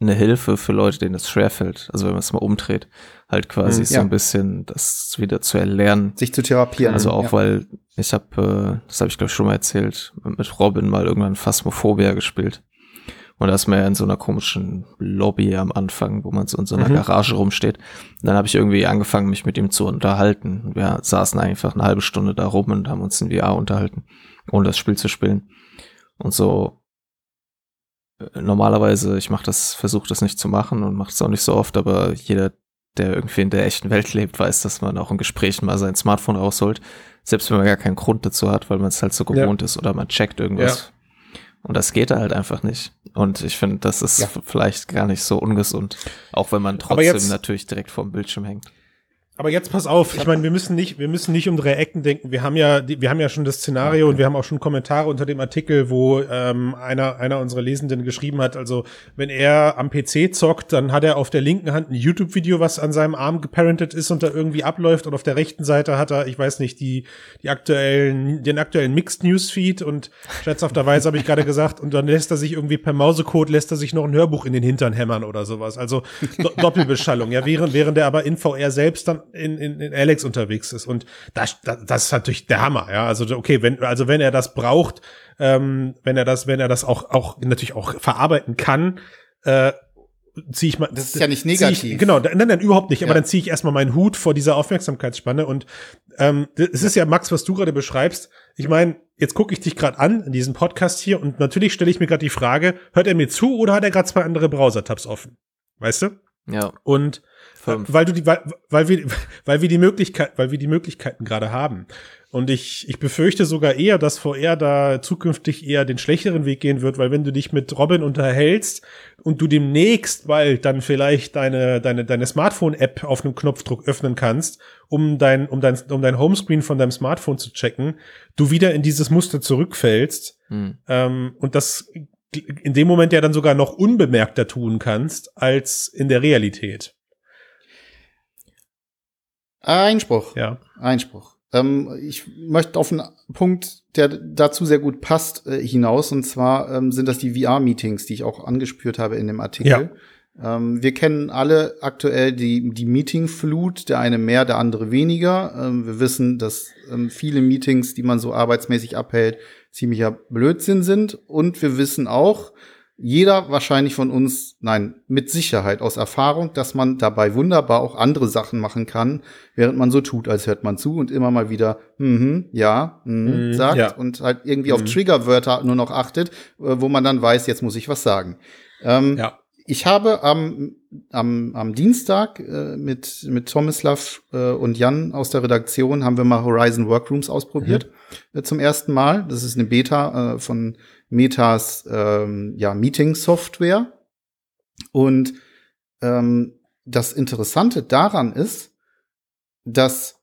eine Hilfe für Leute, denen es schwerfällt. Also wenn man es mal umdreht, halt quasi mhm, so ein bisschen das wieder zu erlernen. Sich zu therapieren. Also auch ja. weil ich habe, äh, das habe ich glaube ich schon mal erzählt, mit Robin mal irgendwann Phasmophobia gespielt. Und da ist man ja in so einer komischen Lobby am Anfang, wo man so in so einer mhm. Garage rumsteht. Und dann habe ich irgendwie angefangen, mich mit ihm zu unterhalten. Wir saßen einfach eine halbe Stunde da rum und haben uns in VR unterhalten, ohne das Spiel zu spielen. Und so normalerweise, ich mache das, versuche das nicht zu machen und mache es auch nicht so oft, aber jeder, der irgendwie in der echten Welt lebt, weiß, dass man auch in Gesprächen mal sein Smartphone rausholt, selbst wenn man gar keinen Grund dazu hat, weil man es halt so gewohnt ja. ist oder man checkt irgendwas. Ja. Und das geht halt einfach nicht. Und ich finde, das ist ja. vielleicht gar nicht so ungesund, auch wenn man trotzdem natürlich direkt vor dem Bildschirm hängt. Aber jetzt pass auf, ich meine, wir müssen nicht, wir müssen nicht um drei Ecken denken. Wir haben ja, wir haben ja schon das Szenario okay. und wir haben auch schon Kommentare unter dem Artikel, wo ähm, einer, einer unserer Lesenden geschrieben hat, also wenn er am PC zockt, dann hat er auf der linken Hand ein YouTube-Video, was an seinem Arm geparentet ist und da irgendwie abläuft und auf der rechten Seite hat er, ich weiß nicht, die, die aktuellen, den aktuellen Mixed Newsfeed und scherzhafterweise habe ich gerade gesagt, und dann lässt er sich irgendwie per Mausecode lässt er sich noch ein Hörbuch in den Hintern hämmern oder sowas. Also Do Doppelbeschallung, ja, während, während er aber in VR selbst dann in, in, in Alex unterwegs ist. Und das, das, das ist natürlich der Hammer, ja. Also, okay, wenn, also wenn er das braucht, ähm, wenn er das, wenn er das auch, auch natürlich auch verarbeiten kann, äh, ziehe ich mal. Das ist ja nicht negativ. Ich, genau, nein, nein, überhaupt nicht. Ja. Aber dann ziehe ich erstmal meinen Hut vor dieser Aufmerksamkeitsspanne. Und ähm, es ist ja, Max, was du gerade beschreibst. Ich meine, jetzt gucke ich dich gerade an in diesem Podcast hier und natürlich stelle ich mir gerade die Frage, hört er mir zu oder hat er gerade zwei andere Browser-Tabs offen? Weißt du? Ja. Und Fünf. Weil du die, weil, weil wir, weil wir die Möglichkeit, weil wir die Möglichkeiten gerade haben. Und ich, ich befürchte sogar eher, dass VR da zukünftig eher den schlechteren Weg gehen wird, weil wenn du dich mit Robin unterhältst und du demnächst bald dann vielleicht deine, deine, deine Smartphone-App auf einem Knopfdruck öffnen kannst, um dein, um dein, um dein Homescreen von deinem Smartphone zu checken, du wieder in dieses Muster zurückfällst. Hm. Ähm, und das in dem Moment ja dann sogar noch unbemerkter tun kannst als in der Realität. Einspruch. Ja. Einspruch. Ähm, ich möchte auf einen Punkt, der dazu sehr gut passt, äh, hinaus. Und zwar ähm, sind das die VR-Meetings, die ich auch angespürt habe in dem Artikel. Ja. Ähm, wir kennen alle aktuell die, die Meeting-Flut, der eine mehr, der andere weniger. Ähm, wir wissen, dass ähm, viele Meetings, die man so arbeitsmäßig abhält, ziemlicher Blödsinn sind. Und wir wissen auch, jeder wahrscheinlich von uns, nein, mit Sicherheit aus Erfahrung, dass man dabei wunderbar auch andere Sachen machen kann, während man so tut, als hört man zu und immer mal wieder, mhm, ja, mhm, mm, sagt ja. und halt irgendwie mm. auf mhm. Triggerwörter nur noch achtet, äh, wo man dann weiß, jetzt muss ich was sagen. Ähm, ja. Ich habe am, am, am Dienstag äh, mit, mit Tomislav äh, und Jan aus der Redaktion haben wir mal Horizon Workrooms ausprobiert mhm. äh, zum ersten Mal. Das ist eine Beta äh, von Metas ähm, ja, Meeting-Software. Und ähm, das Interessante daran ist, dass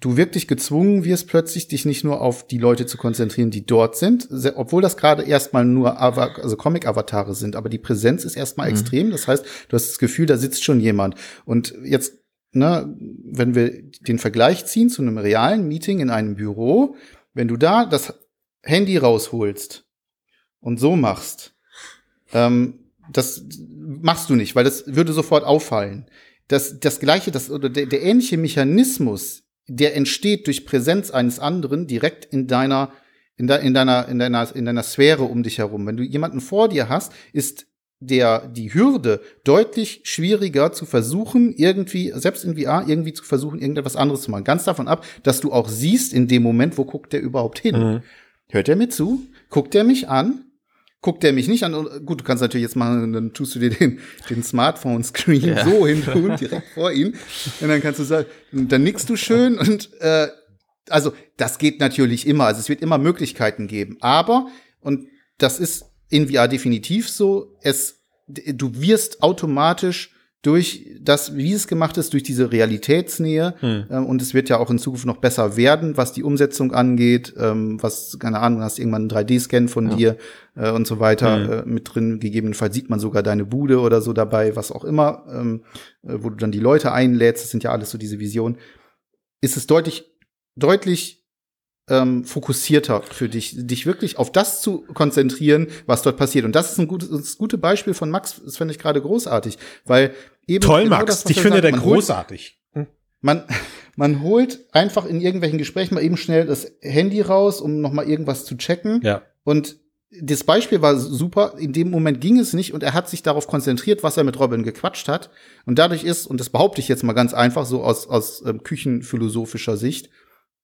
du wirklich gezwungen wirst, plötzlich dich nicht nur auf die Leute zu konzentrieren, die dort sind, obwohl das gerade erstmal nur Ava also Comic-Avatare sind, aber die Präsenz ist erstmal mhm. extrem. Das heißt, du hast das Gefühl, da sitzt schon jemand. Und jetzt, ne, wenn wir den Vergleich ziehen zu einem realen Meeting in einem Büro, wenn du da das Handy rausholst und so machst, ähm, das machst du nicht, weil das würde sofort auffallen. Das, das gleiche, das, oder der, der ähnliche Mechanismus, der entsteht durch Präsenz eines anderen direkt in deiner, in, de, in deiner, in deiner, in deiner Sphäre um dich herum. Wenn du jemanden vor dir hast, ist der, die Hürde deutlich schwieriger zu versuchen, irgendwie, selbst in VR, irgendwie zu versuchen, irgendetwas anderes zu machen. Ganz davon ab, dass du auch siehst in dem Moment, wo guckt der überhaupt hin. Mhm. Hört er mir zu? Guckt er mich an? Guckt er mich nicht an. Gut, du kannst natürlich jetzt machen, dann tust du dir den, den Smartphone-Screen Ja. so hin tun, direkt vor ihm. Und dann kannst du sagen, dann nickst du schön und äh, also das geht natürlich immer. Also es wird immer Möglichkeiten geben. Aber, und das ist in VR definitiv so, es, du wirst automatisch durch das, wie es gemacht ist, durch diese Realitätsnähe, Hm. ähm, und es wird ja auch in Zukunft noch besser werden, was die Umsetzung angeht, ähm, was, keine Ahnung, hast irgendwann einen 3D-Scan von Ja. dir äh, und so weiter Mhm. äh, mit drin. Gegebenenfalls sieht man sogar deine Bude oder so dabei, was auch immer, ähm, äh, wo du dann die Leute einlädst. Das sind ja alles so diese Visionen. Ist es deutlich, deutlich ähm, fokussierter für dich, dich wirklich auf das zu konzentrieren, was dort passiert. Und das ist ein gutes, das gute Beispiel von Max, das finde ich gerade großartig, weil eben Toll, genau Max. das, ich er finde der holt- großartig. Hm. man, man holt einfach in irgendwelchen Gesprächen mal eben schnell das Handy raus, um noch mal irgendwas zu checken. Ja. Und das Beispiel war super. In dem Moment ging es nicht und er hat sich darauf konzentriert, was er mit Robin gequatscht hat. Und dadurch ist, und das behaupte ich jetzt mal ganz einfach, so aus, aus ähm, küchenphilosophischer Sicht,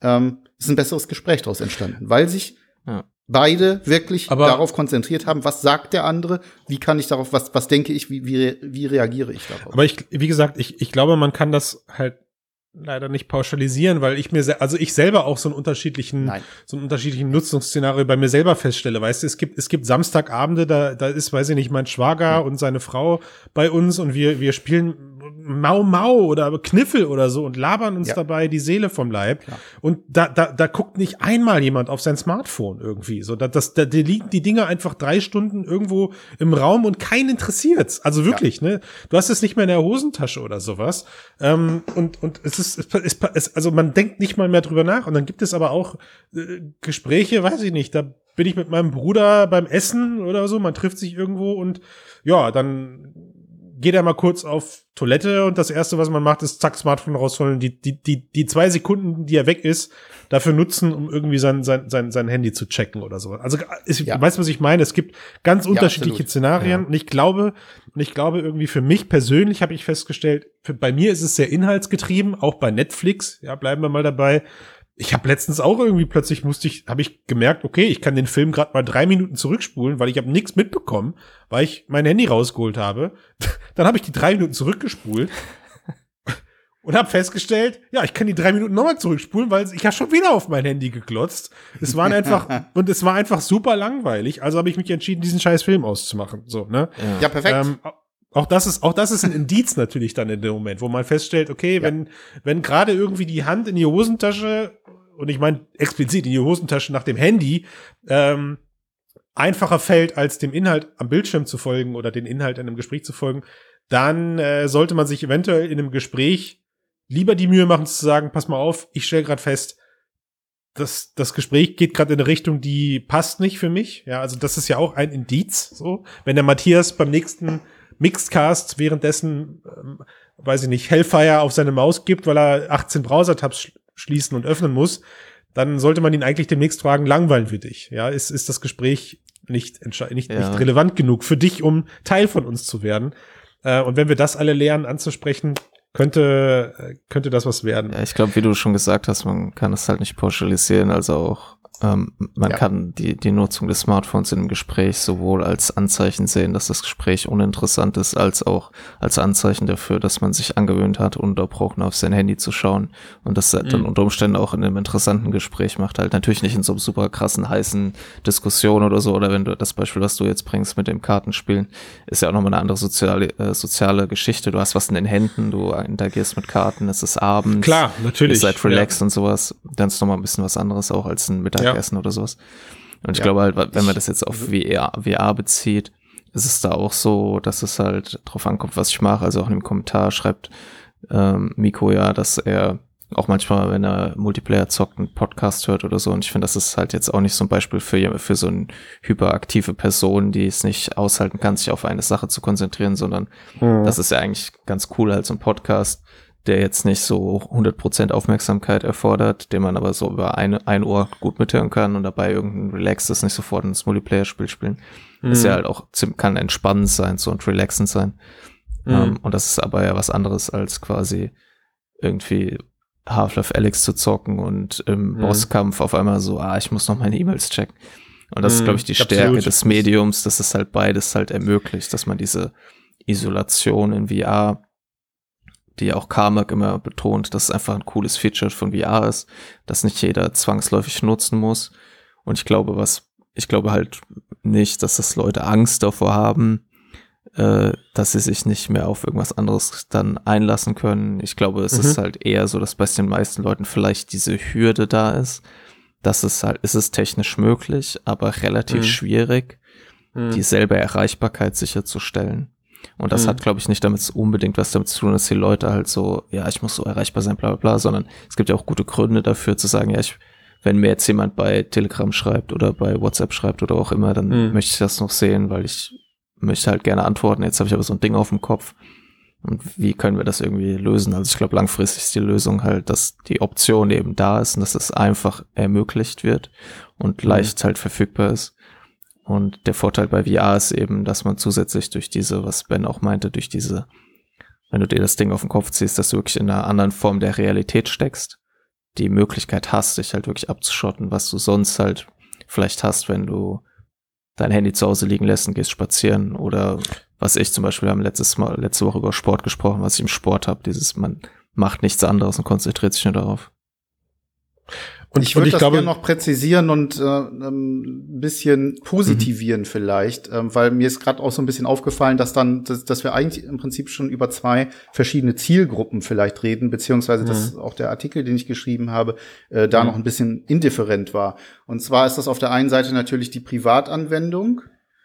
ähm, ist ein besseres Gespräch daraus entstanden, weil sich Ja. beide wirklich Aber- darauf konzentriert haben, was sagt der andere, wie kann ich darauf, was, was denke ich, wie, wie, wie reagiere ich darauf. Aber ich, wie gesagt, ich, ich glaube, man kann das halt leider nicht pauschalisieren, weil ich mir, also ich selber auch so einen unterschiedlichen, Nein. so einen unterschiedlichen Nutzungsszenario bei mir selber feststelle. Weißt du, es gibt, es gibt Samstagabende, da, da ist, weiß ich nicht, mein Schwager und seine Frau bei uns und wir, wir spielen Mau Mau oder Kniffel oder so und labern uns Ja. dabei die Seele vom Leib. Klar. Und da, da, da guckt nicht einmal jemand auf sein Smartphone irgendwie. So, da, das, da, da liegen die Dinger einfach drei Stunden irgendwo im Raum und keinen interessiert's. Also wirklich, ne? Du hast es nicht mehr in der Hosentasche oder sowas. Ähm, und, und es ist, es, es, es, also man denkt nicht mal mehr drüber nach. Und dann gibt es aber auch äh, Gespräche, weiß ich nicht, da bin ich mit meinem Bruder beim Essen oder so, man trifft sich irgendwo und ja, dann geht er mal kurz auf Toilette und das erste, was man macht, ist zack, Smartphone rausholen, die, die, die, die zwei Sekunden, die er weg ist, dafür nutzen, um irgendwie sein, sein, sein, sein Handy zu checken oder so. Also, ist, Ja. weißt du, was ich meine? Es gibt ganz unterschiedliche absolut. Szenarien und ich glaube, und ich glaube irgendwie für mich persönlich habe ich festgestellt, für, bei mir ist es sehr inhaltsgetrieben, auch bei Netflix, ja, bleiben wir mal dabei. Ich habe letztens auch irgendwie plötzlich musste ich, habe ich gemerkt, okay, ich kann den Film gerade mal drei Minuten zurückspulen, weil ich habe nichts mitbekommen, weil ich mein Handy rausgeholt habe. Dann habe ich die drei Minuten zurückgespult und habe festgestellt, ja, ich kann die drei Minuten nochmal zurückspulen, weil ich habe schon wieder auf mein Handy geglotzt. Es waren einfach und es war einfach super langweilig. Also habe ich mich entschieden, diesen scheiß Film auszumachen. So, ne? ja, perfekt. Ähm, auch das ist, auch das ist ein Indiz natürlich dann in dem Moment, wo man feststellt, okay, wenn, wenn gerade irgendwie die Hand in die Hosentasche, und ich meine explizit in die Hosentasche nach dem Handy, ähm, einfacher fällt, als dem Inhalt am Bildschirm zu folgen oder den Inhalt in einem Gespräch zu folgen, dann äh, sollte man sich eventuell in einem Gespräch lieber die Mühe machen zu sagen, pass mal auf, ich stelle gerade fest, das, das Gespräch geht gerade in eine Richtung, die passt nicht für mich. Ja, also das ist ja auch ein Indiz. So, wenn der Matthias beim nächsten Mixedcast währenddessen, ähm, weiß ich nicht, Hellfire auf seine Maus gibt, weil er 18 Browser-Tabs sch schließen und öffnen muss, dann sollte man ihn eigentlich demnächst fragen, langweilen wir dich. Ja, ist, ist das Gespräch nicht, nicht, Ja. nicht relevant genug für dich, um Teil von uns zu werden? Äh, und wenn wir das alle lernen anzusprechen, könnte, äh, könnte das was werden. Ja, ich glaube, wie du schon gesagt hast, man kann es halt nicht pauschalisieren, also auch ähm, man Ja. kann die, die Nutzung des Smartphones in einem Gespräch sowohl als Anzeichen sehen, dass das Gespräch uninteressant ist, als auch als Anzeichen dafür, dass man sich angewöhnt hat, ununterbrochen auf sein Handy zu schauen und das dann Mhm. unter Umständen auch in einem interessanten Gespräch macht. Halt natürlich nicht in so einem super krassen, heißen Diskussion oder so, oder wenn du das Beispiel, was du jetzt bringst mit dem Kartenspielen, ist ja auch nochmal eine andere soziale, äh, soziale Geschichte. Du hast was in den Händen, du interagierst mit Karten, es ist abends. Klar, natürlich. Ihr seid relaxed und sowas. Dann ist noch mal ein bisschen was anderes auch als ein Mittagessen oder sowas. Und ich Ja. glaube halt, wenn man das jetzt auf VR, VR bezieht, ist es da auch so, dass es halt drauf ankommt, was ich mache. Also auch in dem Kommentar schreibt ähm, Miko ja, dass er auch manchmal, wenn er Multiplayer zockt, einen Podcast hört oder so. Und ich finde, das ist halt jetzt auch nicht so ein Beispiel für, für so eine hyperaktive Person, die es nicht aushalten kann, sich auf eine Sache zu konzentrieren, sondern Mhm. das ist ja eigentlich ganz cool, halt so ein Podcast, der jetzt nicht so 100% Aufmerksamkeit erfordert, den man aber so über eine, ein Ohr gut mithören kann und dabei irgendein relaxtes, nicht sofort ins Multiplayer-Spiel spielen. Ist ja halt auch, kann entspannend sein so und relaxend sein. Mhm. Ähm, und das ist aber ja was anderes als quasi irgendwie Half-Life Alex zu zocken und im Mhm. Bosskampf auf einmal so, ah, ich muss noch meine E-Mails checken. Und das ist, glaube ich, die Stärke Absolut. des Mediums, dass es halt beides halt ermöglicht, dass man diese Isolation in VR, die auch Carmack immer betont, dass es einfach ein cooles Feature von VR ist, das nicht jeder zwangsläufig nutzen muss. Und ich glaube, was, ich glaube halt nicht, dass das Leute Angst davor haben, äh, dass sie sich nicht mehr auf irgendwas anderes dann einlassen können. Ich glaube, es mhm. ist halt eher so, dass bei den meisten Leuten vielleicht diese Hürde da ist. dass es halt, ist es technisch möglich, aber relativ mhm. schwierig, mhm. dieselbe Erreichbarkeit sicherzustellen. Und das mhm. hat, glaube ich, nicht damit unbedingt was damit zu tun, dass die Leute halt so, ja, ich muss so erreichbar sein, bla bla bla, sondern es gibt ja auch gute Gründe dafür zu sagen, ja, ich, wenn mir jetzt jemand bei Telegram schreibt oder bei WhatsApp schreibt oder auch immer, dann mhm. möchte ich das noch sehen, weil ich möchte halt gerne antworten. Jetzt habe ich aber so ein Ding auf dem Kopf. Und wie können wir das irgendwie lösen? Also ich glaube, langfristig ist die Lösung halt, dass die Option eben da ist und dass es einfach ermöglicht wird und mhm. leicht halt verfügbar ist. Und der Vorteil bei VR ist eben, dass man zusätzlich durch diese, was Ben auch meinte, durch diese, wenn du dir das Ding auf den Kopf ziehst, dass du wirklich in einer anderen Form der Realität steckst, die Möglichkeit hast, dich halt wirklich abzuschotten, was du sonst halt vielleicht hast, wenn du dein Handy zu Hause liegen lässt und gehst spazieren oder was ich zum Beispiel, wir haben letztes Mal, letzte Woche über Sport gesprochen, was ich im Sport habe, dieses, man macht nichts anderes und konzentriert sich nur darauf. Und ich würde das glaube, gerne noch präzisieren und äh, ähm, ein bisschen positivieren mhm. vielleicht, ähm, weil mir ist gerade auch so ein bisschen aufgefallen, dass dann, dass, dass wir eigentlich im Prinzip schon über zwei verschiedene Zielgruppen vielleicht reden, beziehungsweise mhm. dass auch der Artikel, den ich geschrieben habe, äh, da mhm. noch ein bisschen indifferent war. Und zwar ist das auf der einen Seite natürlich die Privatanwendung.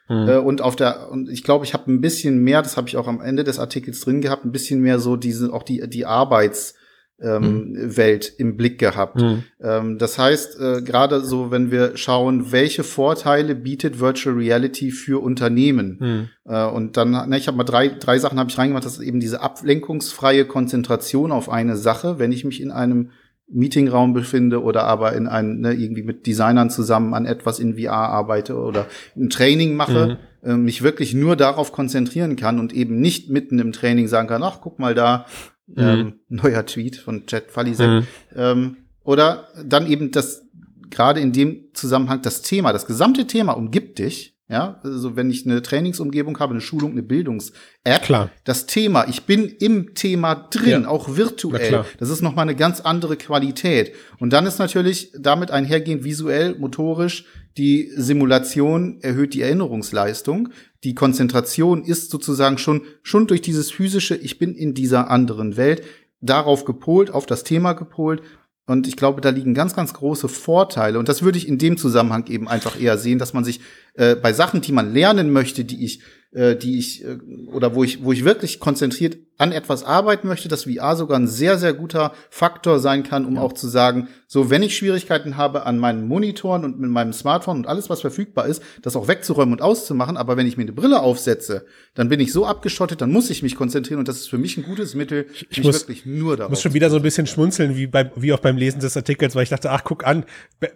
Mhm. Äh, und auf der, und ich glaube, ich habe ein bisschen mehr, das habe ich auch am Ende des Artikels drin gehabt, ein bisschen mehr so diese, auch die, die Arbeits- ähm, mhm. Welt im Blick gehabt. Mhm. Ähm, das heißt, äh, gerade so, wenn wir schauen, welche Vorteile bietet Virtual Reality für Unternehmen. Mhm. Äh, und dann, ne, ich habe mal drei, drei Sachen habe ich reingemacht, das ist eben diese ablenkungsfreie Konzentration auf eine Sache, wenn ich mich in einem Meetingraum befinde oder aber in einem, ne, irgendwie mit Designern zusammen an etwas in VR arbeite oder ein Training mache, mhm. äh, mich wirklich nur darauf konzentrieren kann und eben nicht mitten im Training sagen kann, ach, guck mal da, Mhm. Ähm, neuer Tweet von Chad Falisek. Mhm. Ähm, oder dann eben das, gerade in dem Zusammenhang, das Thema, das gesamte Thema umgibt dich. Ja, also wenn ich eine Trainingsumgebung habe, eine Schulung, eine Bildungs-App, Klar. das Thema, ich bin im Thema drin, ja. auch virtuell. Das ist nochmal eine ganz andere Qualität. Und dann ist natürlich damit einhergehend visuell, motorisch, die Simulation erhöht die Erinnerungsleistung die Konzentration ist sozusagen schon, schon durch dieses physische, ich bin in dieser anderen Welt, darauf gepolt, auf das Thema gepolt. Und ich glaube, da liegen ganz, ganz große Vorteile. Und das würde ich in dem Zusammenhang eben einfach eher sehen, dass man sich äh, bei Sachen, die man lernen möchte, die ich äh, die ich äh, oder wo ich wo ich wirklich konzentriert an etwas arbeiten möchte, dass VR sogar ein sehr sehr guter Faktor sein kann, um ja. auch zu sagen, so wenn ich Schwierigkeiten habe an meinen Monitoren und mit meinem Smartphone und alles was verfügbar ist, das auch wegzuräumen und auszumachen, aber wenn ich mir eine Brille aufsetze, dann bin ich so abgeschottet, dann muss ich mich konzentrieren und das ist für mich ein gutes Mittel, ich mich muss, wirklich nur darauf. Ich muss schon wieder so ein bisschen schmunzeln wie beim wie auch beim Lesen des Artikels, weil ich dachte, ach guck an,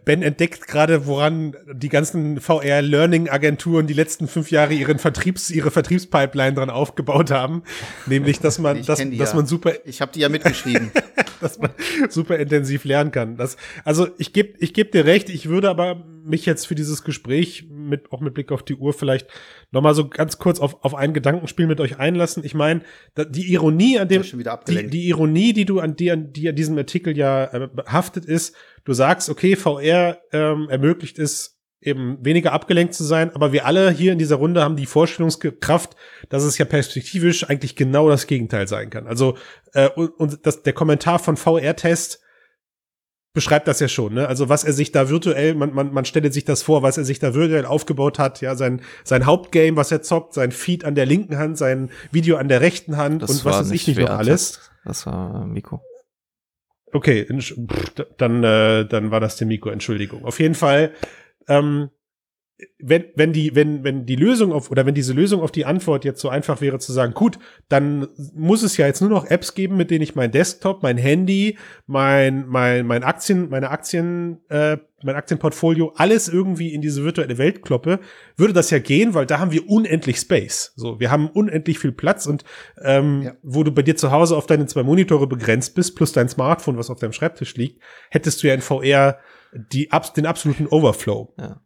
Ben entdeckt gerade, woran die ganzen VR Learning Agenturen die letzten fünf Jahre ihren Vertriebs ihre Vertriebspipeline dran aufgebaut haben, nämlich dass man, dass, dass ja. man super, ich habe die ja mitgeschrieben, dass man super intensiv lernen kann. Das, also ich gebe ich geb dir recht, ich würde aber mich jetzt für dieses Gespräch mit auch mit Blick auf die Uhr vielleicht noch mal so ganz kurz auf, auf ein Gedankenspiel mit euch einlassen. Ich meine, die Ironie an dem, die, die Ironie, die du an die an die an diesem Artikel ja äh, behaftet ist, du sagst, okay, VR ähm, ermöglicht es eben weniger abgelenkt zu sein. Aber wir alle hier in dieser Runde haben die Vorstellungskraft, dass es ja perspektivisch eigentlich genau das Gegenteil sein kann. Also äh, und, und das, der Kommentar von VR-Test beschreibt das ja schon. Ne? Also was er sich da virtuell, man, man, man stelle sich das vor, was er sich da virtuell aufgebaut hat. Ja, sein sein Hauptgame, was er zockt, sein Feed an der linken Hand, sein Video an der rechten Hand das und was weiß ich nicht noch alles. Das war Miko. Okay, dann äh, dann war das der Miko. Entschuldigung. Auf jeden Fall ähm, wenn, wenn die, wenn, wenn die Lösung auf, oder wenn diese Lösung auf die Antwort jetzt so einfach wäre zu sagen, gut, dann muss es ja jetzt nur noch Apps geben, mit denen ich mein Desktop, mein Handy, mein, mein, mein Aktien, meine Aktien, äh, mein Aktienportfolio, alles irgendwie in diese virtuelle Welt kloppe, würde das ja gehen, weil da haben wir unendlich Space. So, wir haben unendlich viel Platz und ähm, ja. wo du bei dir zu Hause auf deine zwei Monitore begrenzt bist, plus dein Smartphone, was auf deinem Schreibtisch liegt, hättest du ja in VR die, den absoluten Overflow. Ja.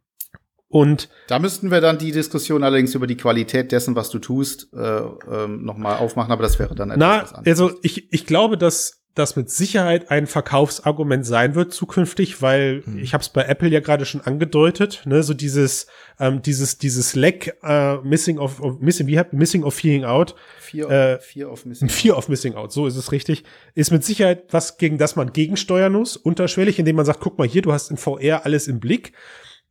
Und da müssten wir dann die Diskussion allerdings über die Qualität dessen, was du tust, äh, ähm, nochmal aufmachen, aber das wäre dann etwas Na, also ich, ich glaube, dass das mit Sicherheit ein Verkaufsargument sein wird zukünftig, weil mhm. ich habe es bei Apple ja gerade schon angedeutet, ne, so dieses ähm, dieses dieses Lack äh, missing of, of missing wie missing of feeling out Fear, äh, fear of missing fear of missing out so ist es richtig ist mit Sicherheit was gegen das man gegensteuern muss unterschwellig indem man sagt guck mal hier du hast in VR alles im Blick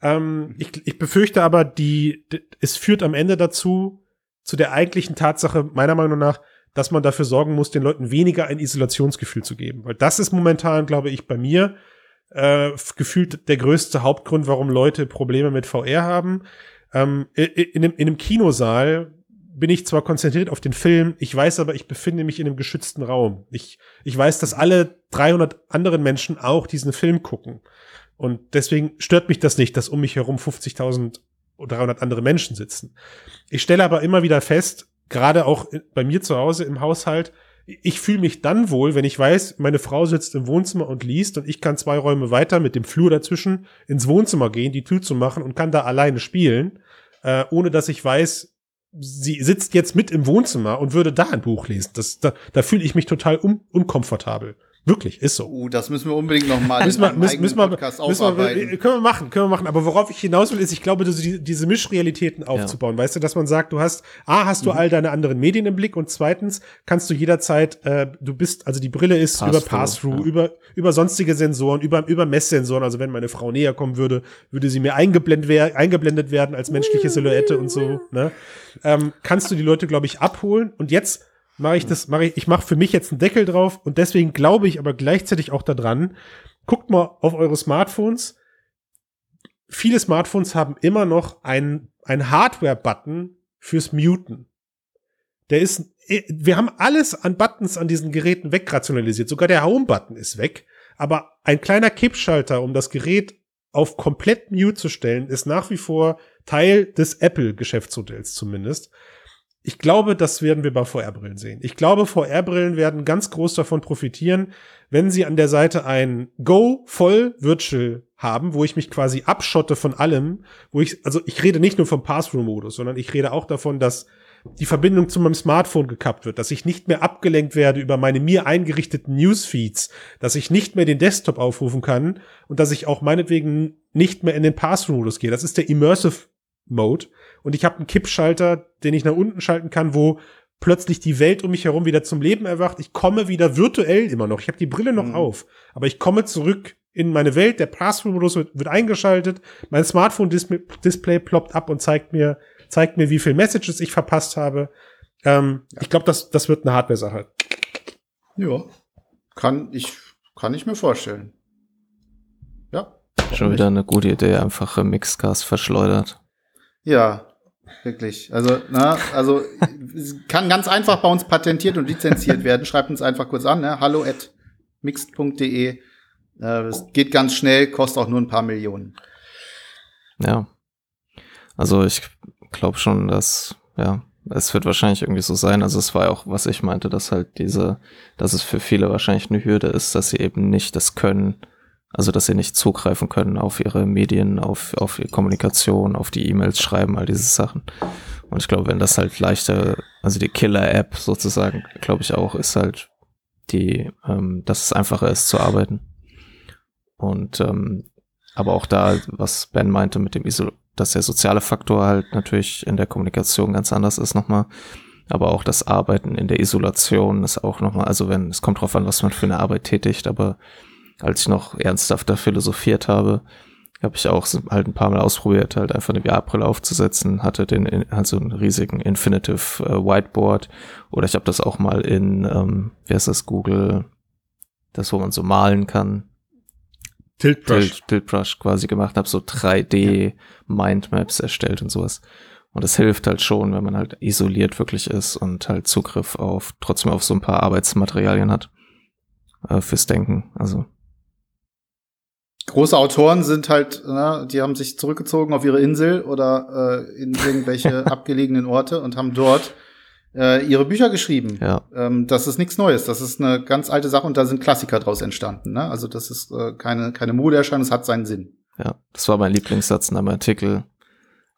ähm, mhm. ich, ich befürchte aber die es führt am Ende dazu zu der eigentlichen Tatsache meiner Meinung nach dass man dafür sorgen muss, den Leuten weniger ein Isolationsgefühl zu geben. Weil das ist momentan, glaube ich, bei mir äh, gefühlt der größte Hauptgrund, warum Leute Probleme mit VR haben. Ähm, in, in, in einem Kinosaal bin ich zwar konzentriert auf den Film, ich weiß aber, ich befinde mich in einem geschützten Raum. Ich, ich weiß, dass alle 300 anderen Menschen auch diesen Film gucken. Und deswegen stört mich das nicht, dass um mich herum 50.000 oder 300 andere Menschen sitzen. Ich stelle aber immer wieder fest, gerade auch bei mir zu Hause im Haushalt, ich fühle mich dann wohl, wenn ich weiß, meine Frau sitzt im Wohnzimmer und liest und ich kann zwei Räume weiter mit dem Flur dazwischen ins Wohnzimmer gehen, die Tür zu machen und kann da alleine spielen, äh, ohne dass ich weiß, sie sitzt jetzt mit im Wohnzimmer und würde da ein Buch lesen. Das, da, da fühle ich mich total un unkomfortabel. Wirklich, ist so. Uh, das müssen wir unbedingt noch mal müssen wir, müssen, müssen wir, müssen wir, können wir machen, können wir machen. Aber worauf ich hinaus will, ist, ich glaube, diese, diese Mischrealitäten aufzubauen. Ja. Weißt du, dass man sagt, du hast, A, hast du mhm. all deine anderen Medien im Blick und zweitens kannst du jederzeit, äh, du bist, also die Brille ist Pass über Pass-Through, ja. über, über sonstige Sensoren, über, über Messsensoren. Also wenn meine Frau näher kommen würde, würde sie mir eingeblendet, wer eingeblendet werden als menschliche Silhouette und so, ne? Ähm, kannst du die Leute, glaube ich, abholen. Und jetzt mache ich das, mache ich, ich mache für mich jetzt einen Deckel drauf und deswegen glaube ich aber gleichzeitig auch daran, guckt mal auf eure Smartphones. Viele Smartphones haben immer noch einen, Hardware-Button fürs Muten. Der ist, wir haben alles an Buttons an diesen Geräten wegrationalisiert. Sogar der Home-Button ist weg. Aber ein kleiner Kippschalter, um das Gerät auf komplett Mute zu stellen, ist nach wie vor Teil des Apple-Geschäftsmodells zumindest. Ich glaube, das werden wir bei VR-Brillen sehen. Ich glaube, VR-Brillen werden ganz groß davon profitieren, wenn sie an der Seite ein Go voll Virtual haben, wo ich mich quasi abschotte von allem, wo ich, also ich rede nicht nur vom Pass-Through-Modus, sondern ich rede auch davon, dass die Verbindung zu meinem Smartphone gekappt wird, dass ich nicht mehr abgelenkt werde über meine mir eingerichteten Newsfeeds, dass ich nicht mehr den Desktop aufrufen kann und dass ich auch meinetwegen nicht mehr in den Pass-Through-Modus gehe. Das ist der Immersive Mode und ich habe einen Kippschalter, den ich nach unten schalten kann, wo plötzlich die Welt um mich herum wieder zum Leben erwacht. Ich komme wieder virtuell immer noch. Ich habe die Brille noch mhm. auf, aber ich komme zurück in meine Welt. Der Pass-Through-Modus wird, wird, eingeschaltet. Mein Smartphone-Display ploppt ab und zeigt mir, zeigt mir, wie viel Messages ich verpasst habe. Ähm, ja. Ich glaube, das, das wird eine Hardware-Sache. Ja, kann ich, kann ich mir vorstellen. Ja. Schon wieder eine gute Idee, einfach Mixcast verschleudert. Ja, wirklich. Also, na, also kann ganz einfach bei uns patentiert und lizenziert werden. Schreibt uns einfach kurz an, ne? hallo at mixed.de. Äh, es geht ganz schnell, kostet auch nur ein paar Millionen. Ja. Also ich glaube schon, dass, ja, es wird wahrscheinlich irgendwie so sein. Also es war auch, was ich meinte, dass halt diese, dass es für viele wahrscheinlich eine Hürde ist, dass sie eben nicht das können, also, dass sie nicht zugreifen können auf ihre Medien, auf, auf ihre Kommunikation, auf die E-Mails schreiben, all diese Sachen. Und ich glaube, wenn das halt leichter, also die Killer-App sozusagen, glaube ich auch, ist halt die, ähm, dass es einfacher ist zu arbeiten. Und ähm, aber auch da, was Ben meinte mit dem Isol, dass der soziale Faktor halt natürlich in der Kommunikation ganz anders ist nochmal. Aber auch das Arbeiten in der Isolation ist auch nochmal, also wenn, es kommt drauf an, was man für eine Arbeit tätigt, aber als ich noch ernsthafter philosophiert habe, habe ich auch halt ein paar Mal ausprobiert, halt einfach eine VR-Brille aufzusetzen, hatte den also einen riesigen Infinitive äh, Whiteboard oder ich habe das auch mal in, ähm, wie heißt das, Google, das wo man so malen kann. Tiltbrush. Tilt, Tiltbrush quasi gemacht, habe so 3D Mindmaps erstellt und sowas. Und das hilft halt schon, wenn man halt isoliert wirklich ist und halt Zugriff auf, trotzdem auf so ein paar Arbeitsmaterialien hat äh, fürs Denken. Also große Autoren sind halt, na, die haben sich zurückgezogen auf ihre Insel oder äh, in irgendwelche abgelegenen Orte und haben dort äh, ihre Bücher geschrieben. Ja. Ähm, das ist nichts Neues. Das ist eine ganz alte Sache und da sind Klassiker draus entstanden. Ne? Also das ist äh, keine, keine Modeerscheinung, es hat seinen Sinn. Ja, das war mein Lieblingssatz in einem Artikel.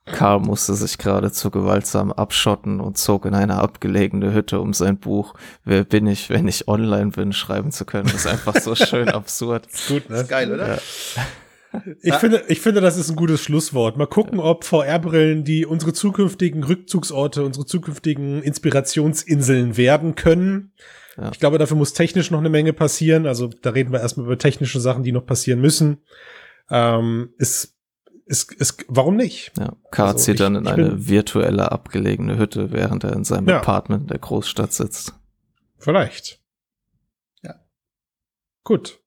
Karl musste sich geradezu gewaltsam abschotten und zog in eine abgelegene Hütte, um sein Buch Wer bin ich, wenn ich online bin, schreiben zu können. Das ist einfach so schön absurd. Ist gut, ne? Ist geil, oder? Ja. Ich finde, ich finde, das ist ein gutes Schlusswort. Mal gucken, ob VR-Brillen, die unsere zukünftigen Rückzugsorte, unsere zukünftigen Inspirationsinseln werden können. Ja. Ich glaube, dafür muss technisch noch eine Menge passieren. Also da reden wir erstmal über technische Sachen, die noch passieren müssen. Ähm, ist, ist, ist, warum nicht? Ja, Karl Also zieht dann in eine virtuelle abgelegene Hütte, während er in seinem Ja. Apartment in der Großstadt sitzt. Vielleicht. Ja. Gut.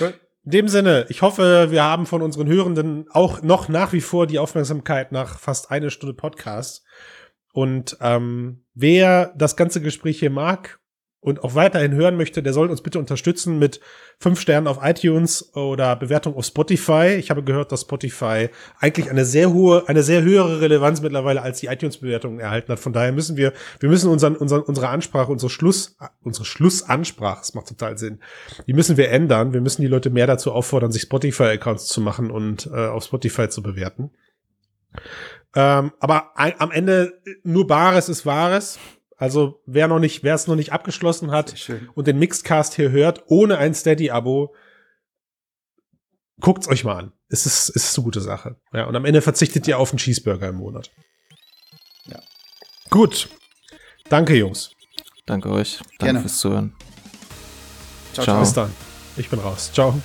Cool. In dem Sinne, ich hoffe, wir haben von unseren Hörenden auch noch nach wie vor die Aufmerksamkeit nach fast eine Stunde Podcast. Und ähm, wer das ganze Gespräch hier mag und auch weiterhin hören möchte, der soll uns bitte unterstützen mit fünf Sternen auf iTunes oder Bewertung auf Spotify. Ich habe gehört, dass Spotify eigentlich eine sehr hohe, eine sehr höhere Relevanz mittlerweile als die iTunes-Bewertungen erhalten hat. Von daher müssen wir, wir müssen unseren, unseren, unsere Ansprache, unsere Schluss, unsere Schlussansprache, das macht total Sinn, die müssen wir ändern. Wir müssen die Leute mehr dazu auffordern, sich Spotify-Accounts zu machen und äh, auf Spotify zu bewerten. Ähm, aber ein, am Ende nur Bares ist Wahres. Also wer noch nicht, wer es noch nicht abgeschlossen hat und den Mixcast hier hört, ohne ein Steady-Abo, guckt's euch mal an. Es ist, es ist eine gute Sache. Ja, und am Ende verzichtet ihr auf einen Cheeseburger im Monat. Ja. Gut. Danke, Jungs. Danke euch. Danke Gerne. fürs Zuhören. Ciao, Ciao. Bis dann. Ich bin raus. Ciao.